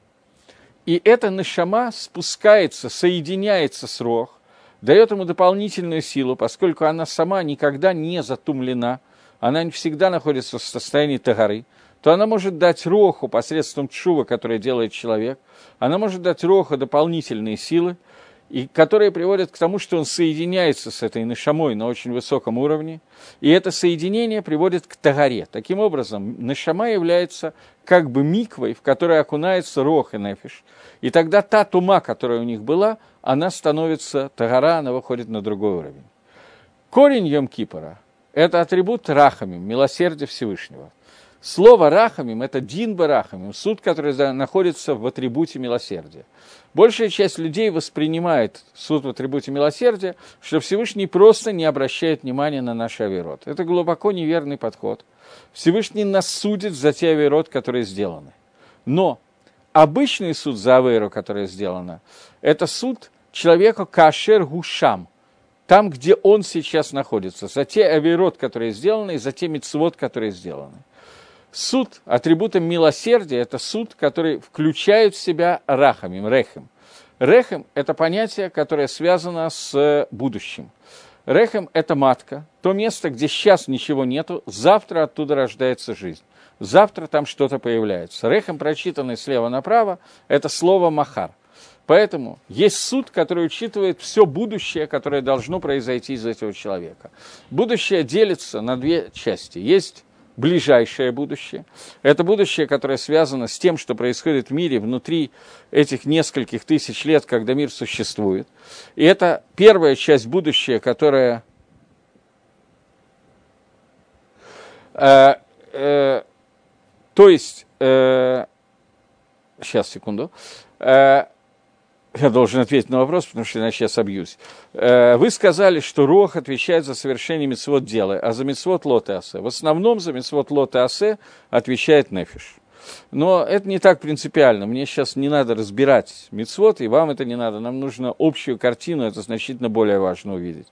и эта нашама спускается, соединяется с рох, дает ему дополнительную силу, поскольку она сама никогда не затумлена, она всегда находится в состоянии тагары, то она может дать роху посредством чува, которое делает человек, она может дать роху дополнительные силы, и которые приводят к тому, что он соединяется с этой нашамой на очень высоком уровне, и это соединение приводит к тагаре. Таким образом, нашама является как бы миквой, в которой окунается рох и нефиш, и тогда та тума, которая у них была, она становится тагара, она выходит на другой уровень. Корень Йом-Кипора – это атрибут рахамим, милосердия Всевышнего. Слово рахамим – это дин рахамим, суд, который находится в атрибуте милосердия. Большая часть людей воспринимает суд в атрибуте милосердия, что Всевышний просто не обращает внимания на наш авирот. Это глубоко неверный подход. Всевышний нас судит за те авирот, которые сделаны. Но обычный суд за аверу, которая сделана, это суд человека кашер гушам, там, где он сейчас находится, за те авирот, которые сделаны, и за те мецвод, которые сделаны. Суд атрибутом милосердия – это суд, который включает в себя рахамим, рехем. Рехем – это понятие, которое связано с будущим. Рехем – это матка, то место, где сейчас ничего нету, завтра оттуда рождается жизнь. Завтра там что-то появляется. Рехем, прочитанный слева направо, это слово «махар». Поэтому есть суд, который учитывает все будущее, которое должно произойти из этого человека. Будущее делится на две части. Есть ближайшее будущее. Это будущее, которое связано с тем, что происходит в мире внутри этих нескольких тысяч лет, когда мир существует. И это первая часть будущего, которая... Э, э, то есть... Э, сейчас, секунду. Э, я должен ответить на вопрос, потому что иначе я собьюсь. Э, вы сказали, что Рох отвечает за совершение мецвод дела, а за мецвод лоты асе. В основном за мецвод лоты асе отвечает Нефиш. Но это не так принципиально. Мне сейчас не надо разбирать мецвод, и вам это не надо. Нам нужно общую картину, это значительно более важно увидеть.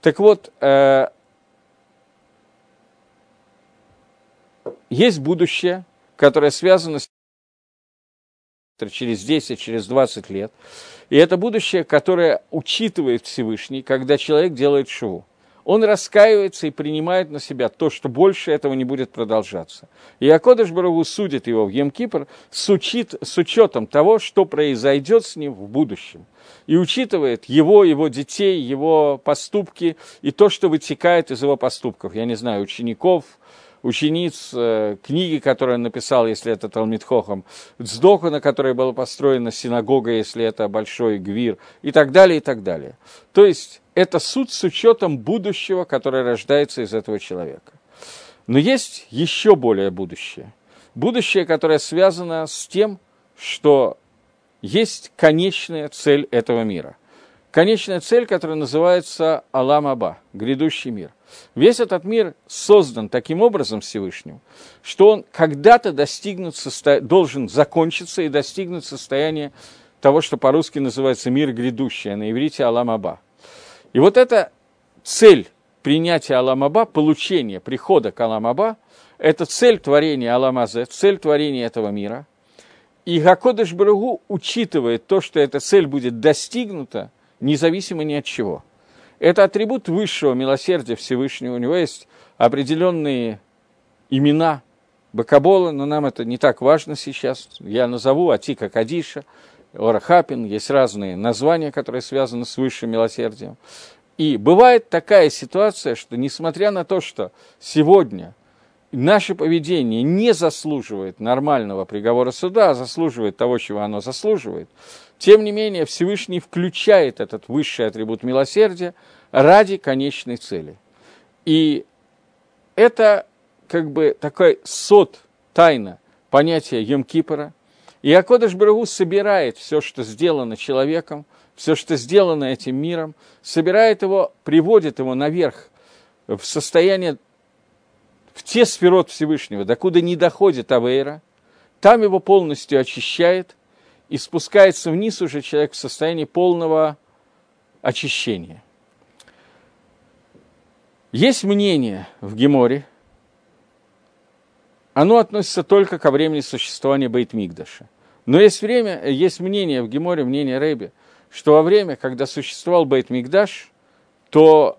Так вот, э, есть будущее, которое связано с через 10, через 20 лет. И это будущее, которое учитывает Всевышний, когда человек делает шоу. Он раскаивается и принимает на себя то, что больше этого не будет продолжаться. И Акодыш Барагу судит его в Емкипр с, учит, с учетом того, что произойдет с ним в будущем. И учитывает его, его детей, его поступки и то, что вытекает из его поступков. Я не знаю, учеников, учениц э, книги, которую он написал, если это Талмит Хохам, Дздоха, на которой была построена синагога, если это большой гвир, и так далее, и так далее. То есть это суд с учетом будущего, которое рождается из этого человека. Но есть еще более будущее. Будущее, которое связано с тем, что есть конечная цель этого мира. Конечная цель, которая называется Алам Аба, грядущий мир – Весь этот мир создан таким образом Всевышним, что он когда-то достигнут должен закончиться и достигнуть состояния того, что по-русски называется мир грядущий, а на иврите Аламаба. И вот эта цель принятия Аламаба, получения прихода к Аламаба, это цель творения Аламазе, цель творения этого мира. И Гакодыш Барагу учитывает то, что эта цель будет достигнута, независимо ни от чего – это атрибут высшего милосердия Всевышнего. У него есть определенные имена Бакабола, но нам это не так важно сейчас. Я назову Атика Кадиша, Орахапин, есть разные названия, которые связаны с высшим милосердием. И бывает такая ситуация, что несмотря на то, что сегодня наше поведение не заслуживает нормального приговора суда, а заслуживает того, чего оно заслуживает, тем не менее, Всевышний включает этот высший атрибут милосердия ради конечной цели. И это как бы такой сот, тайна понятия Йом-Кипора. И Акодыш Брагу собирает все, что сделано человеком, все, что сделано этим миром, собирает его, приводит его наверх в состояние, в те сферот Всевышнего, докуда не доходит Авейра, там его полностью очищает – и спускается вниз уже человек в состоянии полного очищения. Есть мнение в Геморе, оно относится только ко времени существования Бейтмигдаша. Но есть время, есть мнение в Геморе, мнение Рэби, что во время, когда существовал Бейтмигдаш, то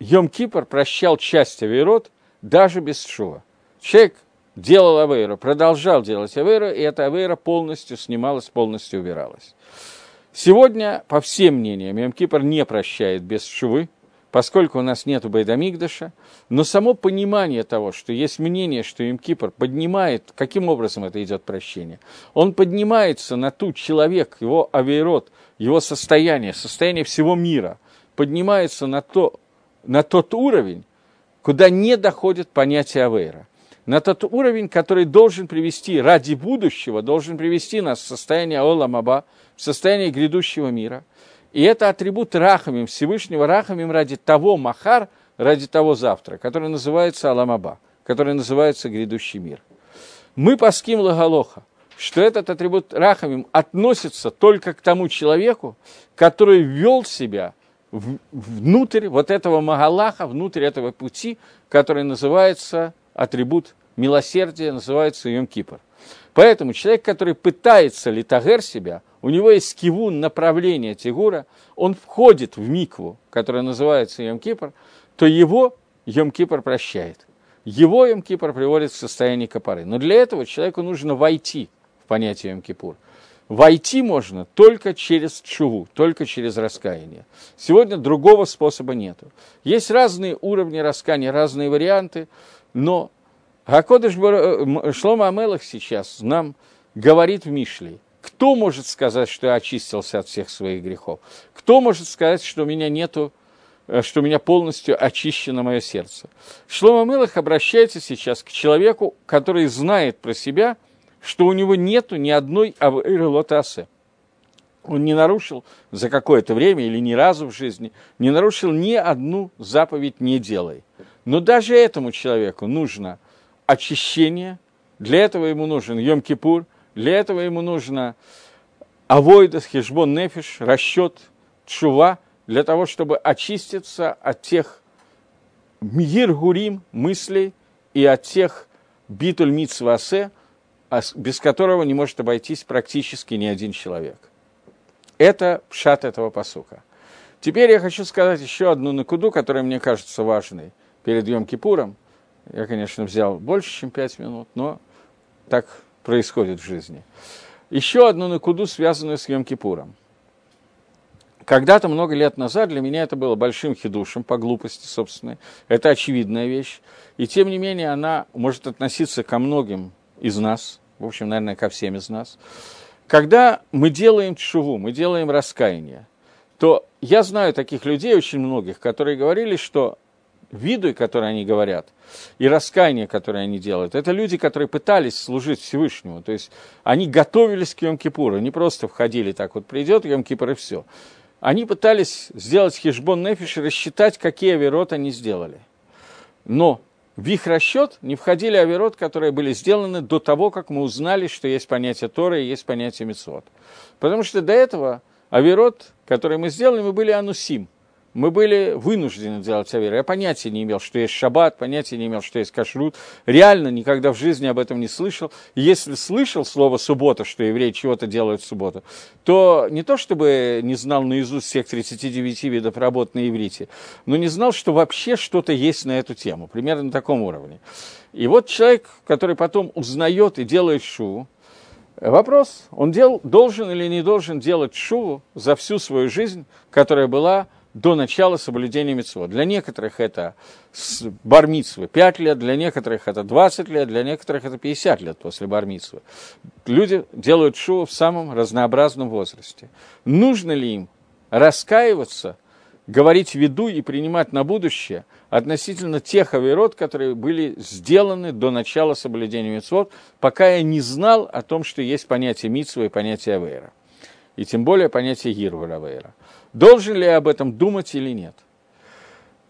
Йом-Кипр прощал часть Аверот даже без Шува. Человек делал Авейру, продолжал делать Авейру, и эта Авейра полностью снималась, полностью убиралась. Сегодня, по всем мнениям, Йом-Кипр не прощает без шувы, поскольку у нас нет Байдамигдаша, но само понимание того, что есть мнение, что Йом-Кипр поднимает, каким образом это идет прощение, он поднимается на ту человек, его авейрот, его состояние, состояние всего мира, поднимается на, то, на тот уровень, куда не доходит понятие авейра на тот уровень, который должен привести ради будущего, должен привести нас в состояние Оламаба, в состояние грядущего мира. И это атрибут Рахамим, Всевышнего Рахамим ради того Махар, ради того завтра, который называется Аламаба, который называется грядущий мир. Мы паским Лагалоха, что этот атрибут Рахамим относится только к тому человеку, который вел себя внутрь вот этого Магалаха, внутрь этого пути, который называется атрибут милосердия, называется Йом-Кипр. Поэтому человек, который пытается литагер себя, у него есть кивун направления Тигура, он входит в микву, которая называется Йом-Кипр, то его Йом-Кипр прощает. Его Йом-Кипр приводит в состояние копоры. Но для этого человеку нужно войти в понятие Йом-Кипур. Войти можно только через чуву, только через раскаяние. Сегодня другого способа нет. Есть разные уровни раскаяния, разные варианты, но Гакодыш э, Шлома Амелах сейчас нам говорит в Мишле, кто может сказать, что я очистился от всех своих грехов? Кто может сказать, что у меня нету, э, что у меня полностью очищено мое сердце? Шлома Мелах обращается сейчас к человеку, который знает про себя, что у него нету ни одной авэйрелотасе. Он не нарушил за какое-то время или ни разу в жизни, не нарушил ни одну заповедь «не делай». Но даже этому человеку нужно очищение, для этого ему нужен Йом-Кипур, для этого ему нужно авойдас, хешбон нефиш, расчет, чува, для того, чтобы очиститься от тех мир-гурим мыслей и от тех битуль митсвасе, без которого не может обойтись практически ни один человек. Это пшат этого посука. Теперь я хочу сказать еще одну накуду, которая мне кажется важной перед Йом-Кипуром – я, конечно, взял больше, чем пять минут, но так происходит в жизни. Еще одну накуду, связанную с Йом-Кипуром. Когда-то, много лет назад, для меня это было большим хидушем по глупости собственной. Это очевидная вещь. И, тем не менее, она может относиться ко многим из нас, в общем, наверное, ко всем из нас. Когда мы делаем чуву, мы делаем раскаяние, то я знаю таких людей, очень многих, которые говорили, что виду, которые они говорят, и раскаяние, которое они делают, это люди, которые пытались служить Всевышнему. То есть они готовились к Йом-Кипуру, не просто входили так вот, придет Йом-Кипур и все. Они пытались сделать хижбон нефиш рассчитать, какие авирот они сделали. Но в их расчет не входили авирот, которые были сделаны до того, как мы узнали, что есть понятие Тора и есть понятие Мецвод. Потому что до этого авирот, которые мы сделали, мы были анусим – мы были вынуждены делать аверу. Я понятия не имел, что есть шаббат, понятия не имел, что есть кашрут. Реально никогда в жизни об этом не слышал. если слышал слово «суббота», что евреи чего-то делают в субботу, то не то чтобы не знал наизусть всех 39 видов работ на иврите, но не знал, что вообще что-то есть на эту тему, примерно на таком уровне. И вот человек, который потом узнает и делает шу, вопрос, он дел, должен или не должен делать шу за всю свою жизнь, которая была до начала соблюдения митцвот. Для некоторых это бармитсвы 5 лет, для некоторых это 20 лет, для некоторых это 50 лет после бармитсвы. Люди делают шоу в самом разнообразном возрасте. Нужно ли им раскаиваться, говорить виду и принимать на будущее относительно тех авирот, которые были сделаны до начала соблюдения митцвот, пока я не знал о том, что есть понятие митцва и понятие авейра. И тем более понятие гирвара авейра. Должен ли я об этом думать или нет?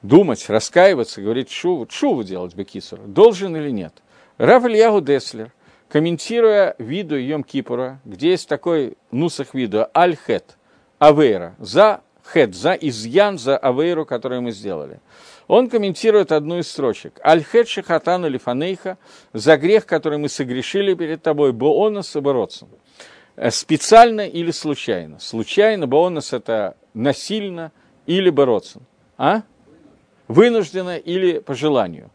Думать, раскаиваться, говорить шуву, шуву делать Бекисура, должен или нет? Рав Ильягу Деслер, комментируя виду Йом Кипура, где есть такой нусах виду, аль-хет, авейра, за хет, за изъян, за авейру, которую мы сделали. Он комментирует одну из строчек. Аль-хет шихатану лифанейха, за грех, который мы согрешили перед тобой, боона собородцем. Э, специально или случайно. Случайно, бонус это насильно или бороться. А? Вынужденно или по желанию.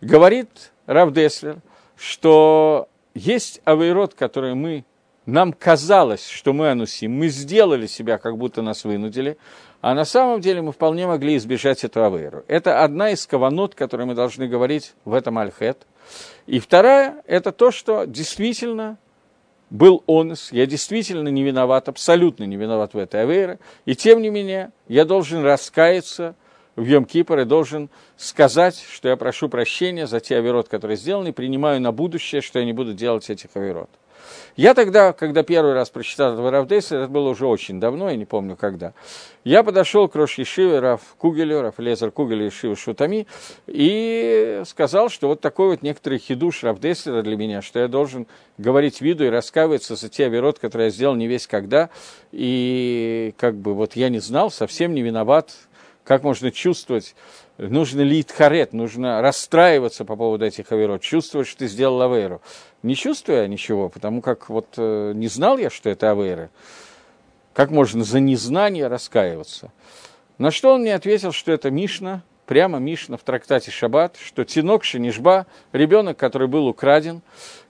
Говорит Рав Деслер, что есть авейрот, которые мы нам казалось, что мы анусим, мы сделали себя, как будто нас вынудили, а на самом деле мы вполне могли избежать этого авейру. Это одна из каванот, которые мы должны говорить в этом альхет. И вторая – это то, что действительно был онес, я действительно не виноват, абсолютно не виноват в этой авейре, и тем не менее я должен раскаяться в Йом-Кипр и должен сказать, что я прошу прощения за те авирот, которые сделаны, и принимаю на будущее, что я не буду делать этих авирот. Я тогда, когда первый раз прочитал этот Равдейс, это было уже очень давно, я не помню когда, я подошел к Рош Ешиве, Раф Кугелю, Раф Лезер Кугелю Ешиве Шутами, и сказал, что вот такой вот некоторый хидуш Равдейсера для меня, что я должен говорить виду и раскаиваться за те авирот, которые я сделал не весь когда, и как бы вот я не знал, совсем не виноват, как можно чувствовать, нужно ли харет, нужно расстраиваться по поводу этих авирот, чувствовать, что ты сделал авейру не чувствуя ничего, потому как вот э, не знал я, что это авейры. Как можно за незнание раскаиваться? На что он мне ответил, что это Мишна, прямо Мишна в трактате Шаббат, что Тинок Шенишба, ребенок, который был украден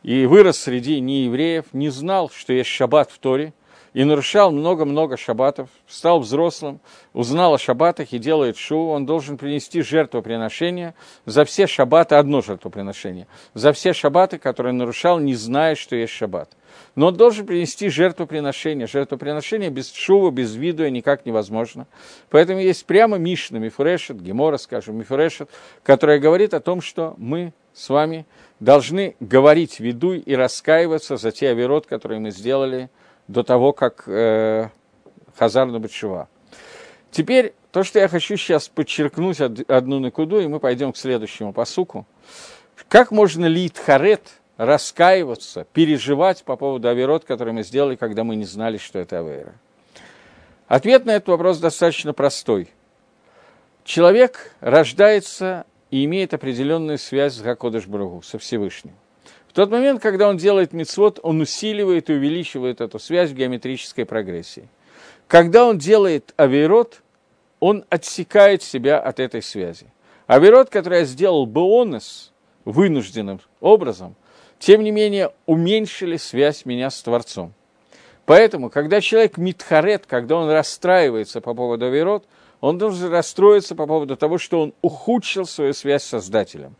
и вырос среди неевреев, не знал, что есть Шаббат в Торе, и нарушал много-много шаббатов, стал взрослым, узнал о шаббатах и делает шу, он должен принести жертвоприношение за все шаббаты, одно жертвоприношение, за все шаббаты, которые нарушал, не зная, что есть шаббат. Но он должен принести жертвоприношение. Жертвоприношение без шува, без виду никак невозможно. Поэтому есть прямо Мишна, Мифурешет, Гемора, скажем, Мифурешет, которая говорит о том, что мы с вами должны говорить виду и раскаиваться за те авирот, которые мы сделали до того, как э, Хазар на Батшева. Теперь то, что я хочу сейчас подчеркнуть одну накуду, и мы пойдем к следующему посуку. Как можно лит харет раскаиваться, переживать по поводу авирот, который мы сделали, когда мы не знали, что это авера? Ответ на этот вопрос достаточно простой. Человек рождается и имеет определенную связь с Гакодыш Бругу, со Всевышним тот момент, когда он делает мицвод, он усиливает и увеличивает эту связь в геометрической прогрессии. Когда он делает авейрот, он отсекает себя от этой связи. Авейрот, который я сделал беонес, вынужденным образом, тем не менее уменьшили связь меня с Творцом. Поэтому, когда человек митхарет, когда он расстраивается по поводу авейрот, он должен расстроиться по поводу того, что он ухудшил свою связь с Создателем.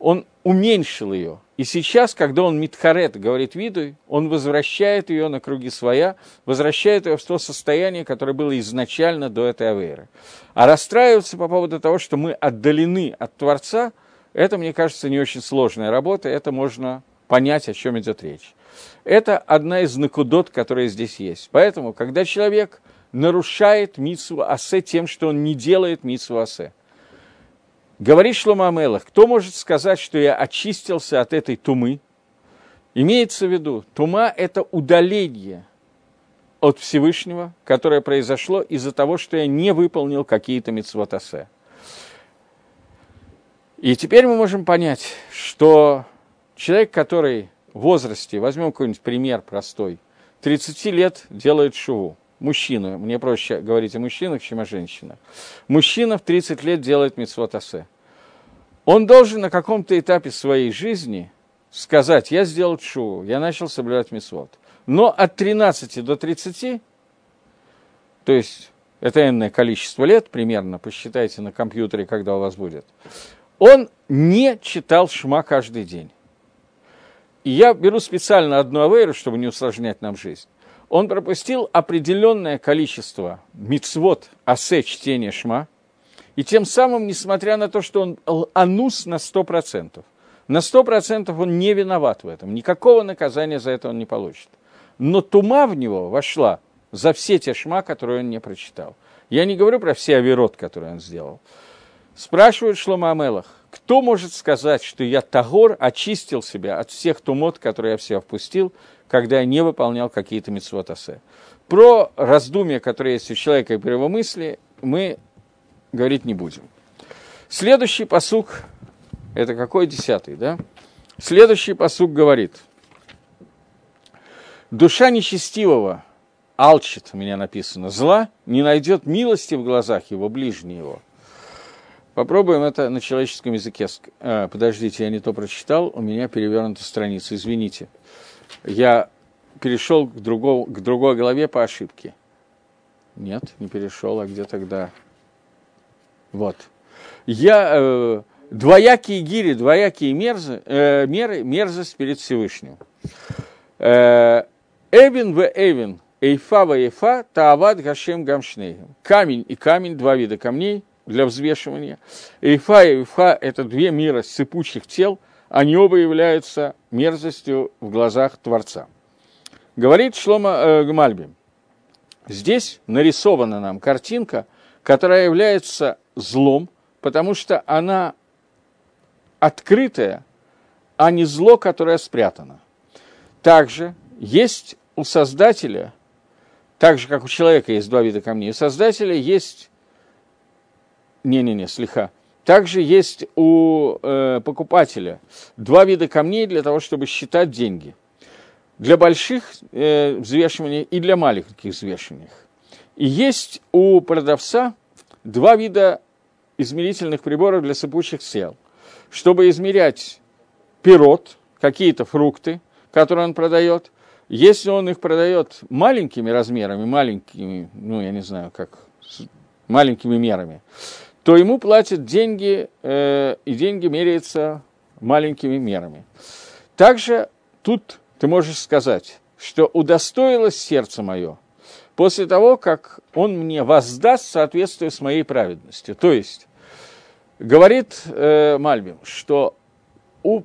Он уменьшил ее – и сейчас, когда он Митхарет говорит виду, он возвращает ее на круги своя, возвращает ее в то состояние, которое было изначально до этой аверы. А расстраиваться по поводу того, что мы отдалены от Творца, это, мне кажется, не очень сложная работа, это можно понять, о чем идет речь. Это одна из накудот, которые здесь есть. Поэтому, когда человек нарушает митсу асе тем, что он не делает митсу асе – Говорит Шлома Амелах, кто может сказать, что я очистился от этой тумы? Имеется в виду, тума – это удаление от Всевышнего, которое произошло из-за того, что я не выполнил какие-то митцвотасе. И теперь мы можем понять, что человек, который в возрасте, возьмем какой-нибудь пример простой, 30 лет делает шуву, мужчина, мне проще говорить о мужчинах, чем о женщинах. Мужчина в 30 лет делает митцвот. Он должен на каком-то этапе своей жизни сказать, я сделал чу, я начал соблюдать митцвот. Но от 13 до 30, то есть это энное количество лет примерно, посчитайте на компьютере, когда у вас будет, он не читал шма каждый день. И я беру специально одну авейру, чтобы не усложнять нам жизнь он пропустил определенное количество мицвод асе чтения шма, и тем самым, несмотря на то, что он анус на 100%, на 100% он не виноват в этом, никакого наказания за это он не получит. Но тума в него вошла за все те шма, которые он не прочитал. Я не говорю про все авирот, которые он сделал. Спрашивают Шлома Амелах, кто может сказать, что я Тагор очистил себя от всех тумот, которые я в себя впустил, когда не выполнял какие-то митцвотасе. Про раздумья, которые есть у человека и про его мысли, мы говорить не будем. Следующий посук, это какой десятый, да? Следующий посук говорит, душа нечестивого алчит, у меня написано, зла, не найдет милости в глазах его, ближнего его. Попробуем это на человеческом языке. А, подождите, я не то прочитал, у меня перевернута страница, извините я перешел к, другому, к другой голове по ошибке. Нет, не перешел, а где тогда? Вот. Я, э, двоякие гири, двоякие мерзы, э, меры, мерзость перед Всевышним. Э, Эвин в Эвин, Эйфа в Эйфа, Таават Гашем Гамшнейгам. Камень и камень, два вида камней для взвешивания. Эйфа и Эйфа – это две мира сыпучих тел, они оба являются мерзостью в глазах Творца. Говорит Шлома э, Гмальби, здесь нарисована нам картинка, которая является злом, потому что она открытая, а не зло, которое спрятано. Также есть у Создателя, так же, как у человека есть два вида камней, у Создателя есть... Не-не-не, слегка. Также есть у э, покупателя два вида камней для того, чтобы считать деньги. Для больших э, взвешиваний и для маленьких взвешиваний. И есть у продавца два вида измерительных приборов для сыпучих тел. Чтобы измерять пирот, какие-то фрукты, которые он продает, если он их продает маленькими размерами, маленькими, ну, я не знаю, как, маленькими мерами, то ему платят деньги, э, и деньги меряются маленькими мерами. Также тут ты можешь сказать, что удостоилось сердце мое после того, как он мне воздаст соответствие с моей праведностью. То есть, говорит э, Мальбим, что у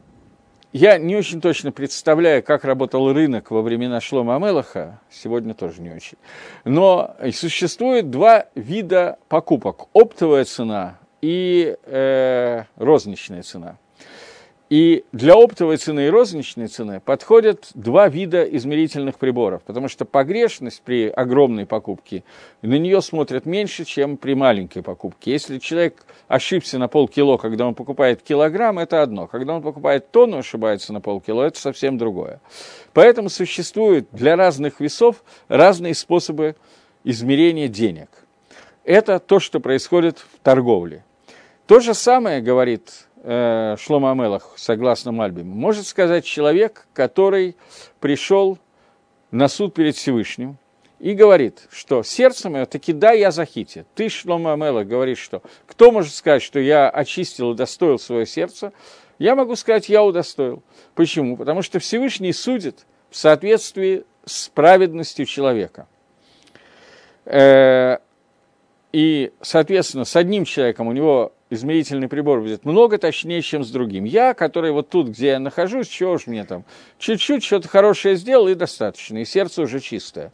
я не очень точно представляю, как работал рынок во времена Шлома Амелаха, сегодня тоже не очень. Но существует два вида покупок – оптовая цена и э, розничная цена – и для оптовой цены и розничной цены подходят два вида измерительных приборов, потому что погрешность при огромной покупке, на нее смотрят меньше, чем при маленькой покупке. Если человек ошибся на полкило, когда он покупает килограмм, это одно. Когда он покупает тонну, ошибается на полкило, это совсем другое. Поэтому существуют для разных весов разные способы измерения денег. Это то, что происходит в торговле. То же самое, говорит э, Шлома Амелах, согласно Мальбиму, может сказать человек, который пришел на суд перед Всевышним и говорит, что сердце мое таки да, я захите. Ты, Шлома Амелах, говоришь, что кто может сказать, что я очистил и достоил свое сердце? Я могу сказать, я удостоил. Почему? Потому что Всевышний судит в соответствии с праведностью человека. Э, и, соответственно, с одним человеком у него измерительный прибор будет много точнее, чем с другим. Я, который вот тут, где я нахожусь, чего уж мне там, чуть-чуть что-то хорошее сделал, и достаточно, и сердце уже чистое.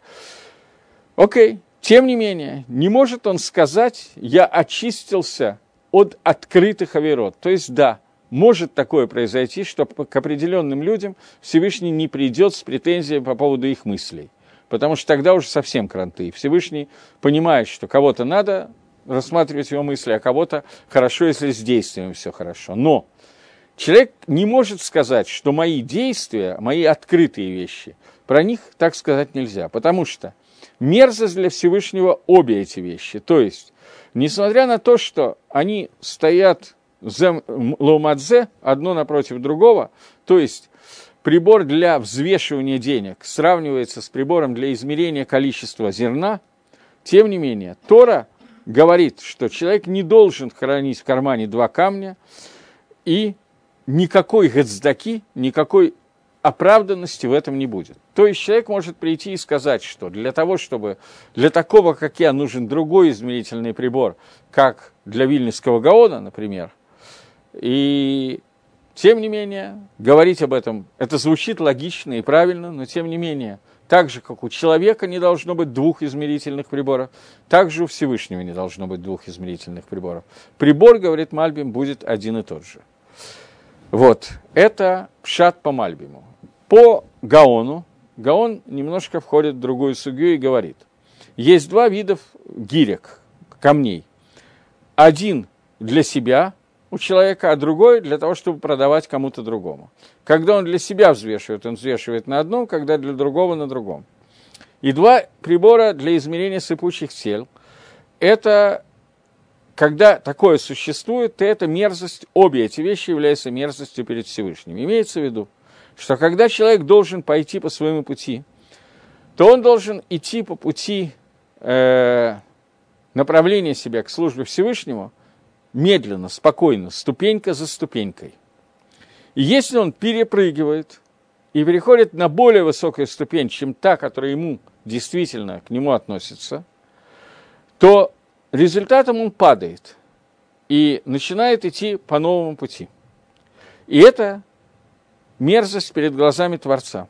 Окей, тем не менее, не может он сказать, я очистился от открытых оверот. То есть, да, может такое произойти, что к определенным людям Всевышний не придет с претензией по поводу их мыслей. Потому что тогда уже совсем кранты. Всевышний понимает, что кого-то надо рассматривать его мысли, а кого-то хорошо, если с действием все хорошо. Но человек не может сказать, что мои действия, мои открытые вещи, про них так сказать нельзя, потому что мерзость для Всевышнего обе эти вещи. То есть, несмотря на то, что они стоят зем лоумадзе, одно напротив другого, то есть прибор для взвешивания денег сравнивается с прибором для измерения количества зерна, тем не менее, Тора говорит, что человек не должен хранить в кармане два камня, и никакой гацдаки, никакой оправданности в этом не будет. То есть человек может прийти и сказать, что для того, чтобы для такого, как я, нужен другой измерительный прибор, как для Вильнюсского Гаона, например, и тем не менее, говорить об этом, это звучит логично и правильно, но тем не менее – так же, как у человека не должно быть двух измерительных приборов, так же у Всевышнего не должно быть двух измерительных приборов. Прибор, говорит Мальбим, будет один и тот же. Вот, это пшат по Мальбиму. По Гаону, Гаон немножко входит в другую судью и говорит, есть два вида гирек, камней. Один для себя, у человека, а другой для того, чтобы продавать кому-то другому. Когда он для себя взвешивает, он взвешивает на одном, когда для другого на другом. И два прибора для измерения сыпучих тел. Это когда такое существует, то это мерзость, обе эти вещи являются мерзостью перед Всевышним. Имеется в виду, что когда человек должен пойти по своему пути то он должен идти по пути э, направления себя к службе Всевышнему медленно, спокойно, ступенька за ступенькой. И если он перепрыгивает и переходит на более высокую ступень, чем та, которая ему действительно к нему относится, то результатом он падает и начинает идти по новому пути. И это мерзость перед глазами Творца.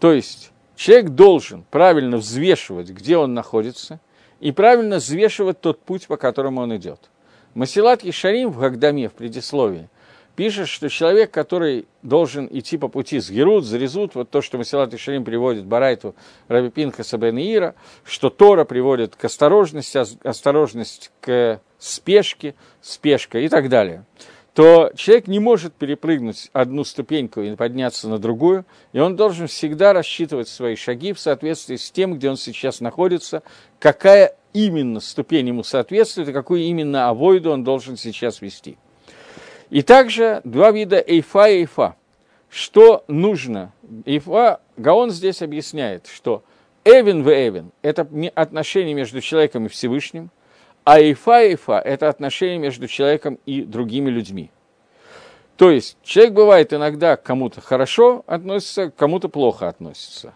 То есть человек должен правильно взвешивать, где он находится, и правильно взвешивать тот путь, по которому он идет. Масилат Ишарим в Гагдаме, в предисловии, пишет, что человек, который должен идти по пути с Герут, Зарезут, вот то, что Масилат Ишарим приводит Барайту Раби Пинхаса бен что Тора приводит к осторожности, осторожность к спешке, спешка и так далее, то человек не может перепрыгнуть одну ступеньку и подняться на другую, и он должен всегда рассчитывать свои шаги в соответствии с тем, где он сейчас находится, какая именно ступень ему соответствует и какую именно авойду он должен сейчас вести. И также два вида эйфа и эйфа. Что нужно? Эйфа, Гаон здесь объясняет, что эвен в эвен – это отношение между человеком и Всевышним, а эйфа и эйфа – это отношение между человеком и другими людьми. То есть человек бывает иногда к кому-то хорошо относится, к кому-то плохо относится.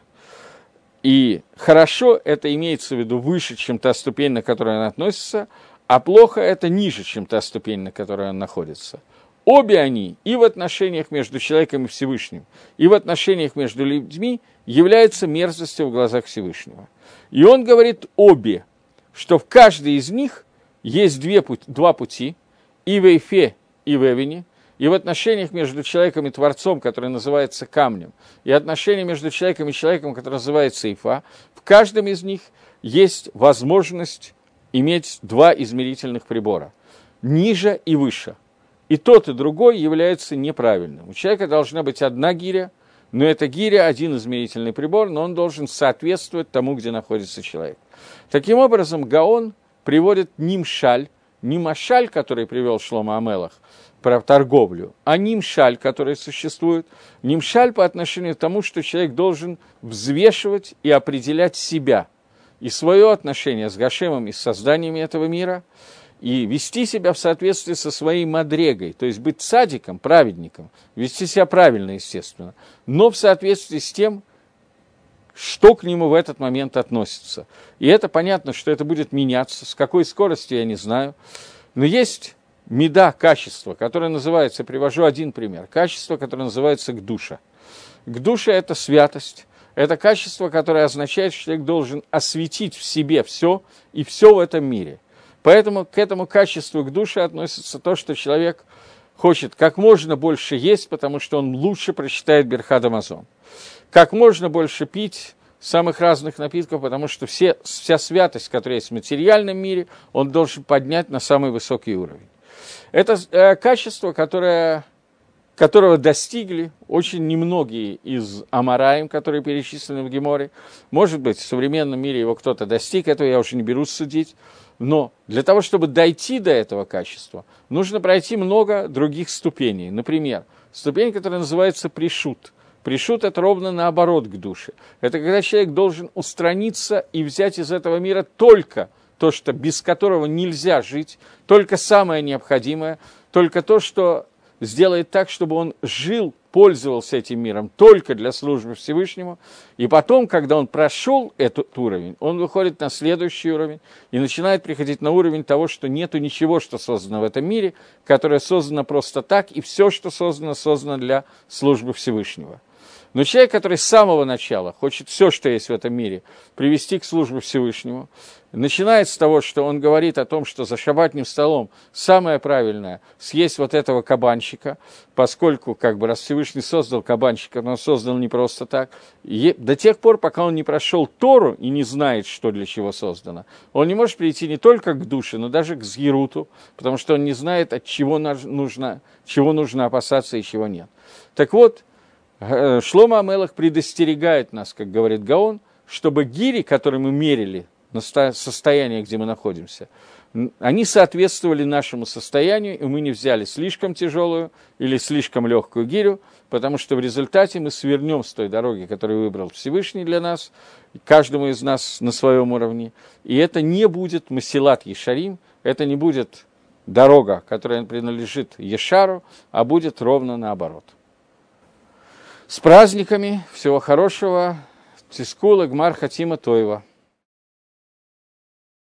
И хорошо это имеется в виду выше, чем та ступень, на которую он относится, а плохо это ниже, чем та ступень, на которой он находится – Обе они и в отношениях между человеком и Всевышним, и в отношениях между людьми являются мерзостью в глазах Всевышнего. И он говорит обе, что в каждой из них есть две, два пути, и в Эйфе, и в Эвине, и в отношениях между человеком и Творцом, который называется камнем, и отношения между человеком и человеком, который называется Ифа, в каждом из них есть возможность иметь два измерительных прибора, ниже и выше – и тот, и другой является неправильным. У человека должна быть одна гиря, но эта гиря один измерительный прибор, но он должен соответствовать тому, где находится человек. Таким образом, Гаон приводит нимшаль, не машаль, который привел Шлома Амелах, про торговлю, а нимшаль, который существует. Нимшаль по отношению к тому, что человек должен взвешивать и определять себя и свое отношение с Гашемом и с созданиями этого мира – и вести себя в соответствии со своей мадрегой, то есть быть садиком, праведником, вести себя правильно, естественно, но в соответствии с тем, что к нему в этот момент относится. И это понятно, что это будет меняться, с какой скоростью я не знаю, но есть меда, качество, которое называется, привожу один пример, качество, которое называется. К душе это святость, это качество, которое означает, что человек должен осветить в себе все и все в этом мире – Поэтому к этому качеству, к душе относится то, что человек хочет как можно больше есть, потому что он лучше прочитает Берхад Амазон. Как можно больше пить самых разных напитков, потому что все, вся святость, которая есть в материальном мире, он должен поднять на самый высокий уровень. Это э, качество, которое, которого достигли очень немногие из Амараем, которые перечислены в Геморе. Может быть, в современном мире его кто-то достиг, этого я уже не берусь судить. Но для того, чтобы дойти до этого качества, нужно пройти много других ступеней. Например, ступень, которая называется пришут. Пришут – это ровно наоборот к душе. Это когда человек должен устраниться и взять из этого мира только то, что, без которого нельзя жить, только самое необходимое, только то, что сделает так, чтобы он жил пользовался этим миром только для службы Всевышнему, и потом, когда он прошел этот уровень, он выходит на следующий уровень и начинает приходить на уровень того, что нету ничего, что создано в этом мире, которое создано просто так, и все, что создано, создано для службы Всевышнего. Но человек, который с самого начала хочет все, что есть в этом мире, привести к службе Всевышнему, начинает с того, что он говорит о том, что за шабатным столом самое правильное – съесть вот этого кабанчика, поскольку, как бы, раз Всевышний создал кабанчика, но он создал не просто так, и до тех пор, пока он не прошел Тору и не знает, что для чего создано, он не может прийти не только к душе, но даже к Згируту, потому что он не знает, от чего нужно, чего нужно опасаться и чего нет. Так вот, Шлома Амелах предостерегает нас, как говорит Гаон, чтобы гири, которые мы мерили состояние, где мы находимся, они соответствовали нашему состоянию, и мы не взяли слишком тяжелую или слишком легкую гирю, потому что в результате мы свернем с той дороги, которую выбрал Всевышний для нас, каждому из нас на своем уровне. И это не будет Масилат Ешарим, это не будет дорога, которая принадлежит Ешару, а будет ровно наоборот. С праздниками, всего хорошего, Тискула, Гмар, Хатима, Тоева.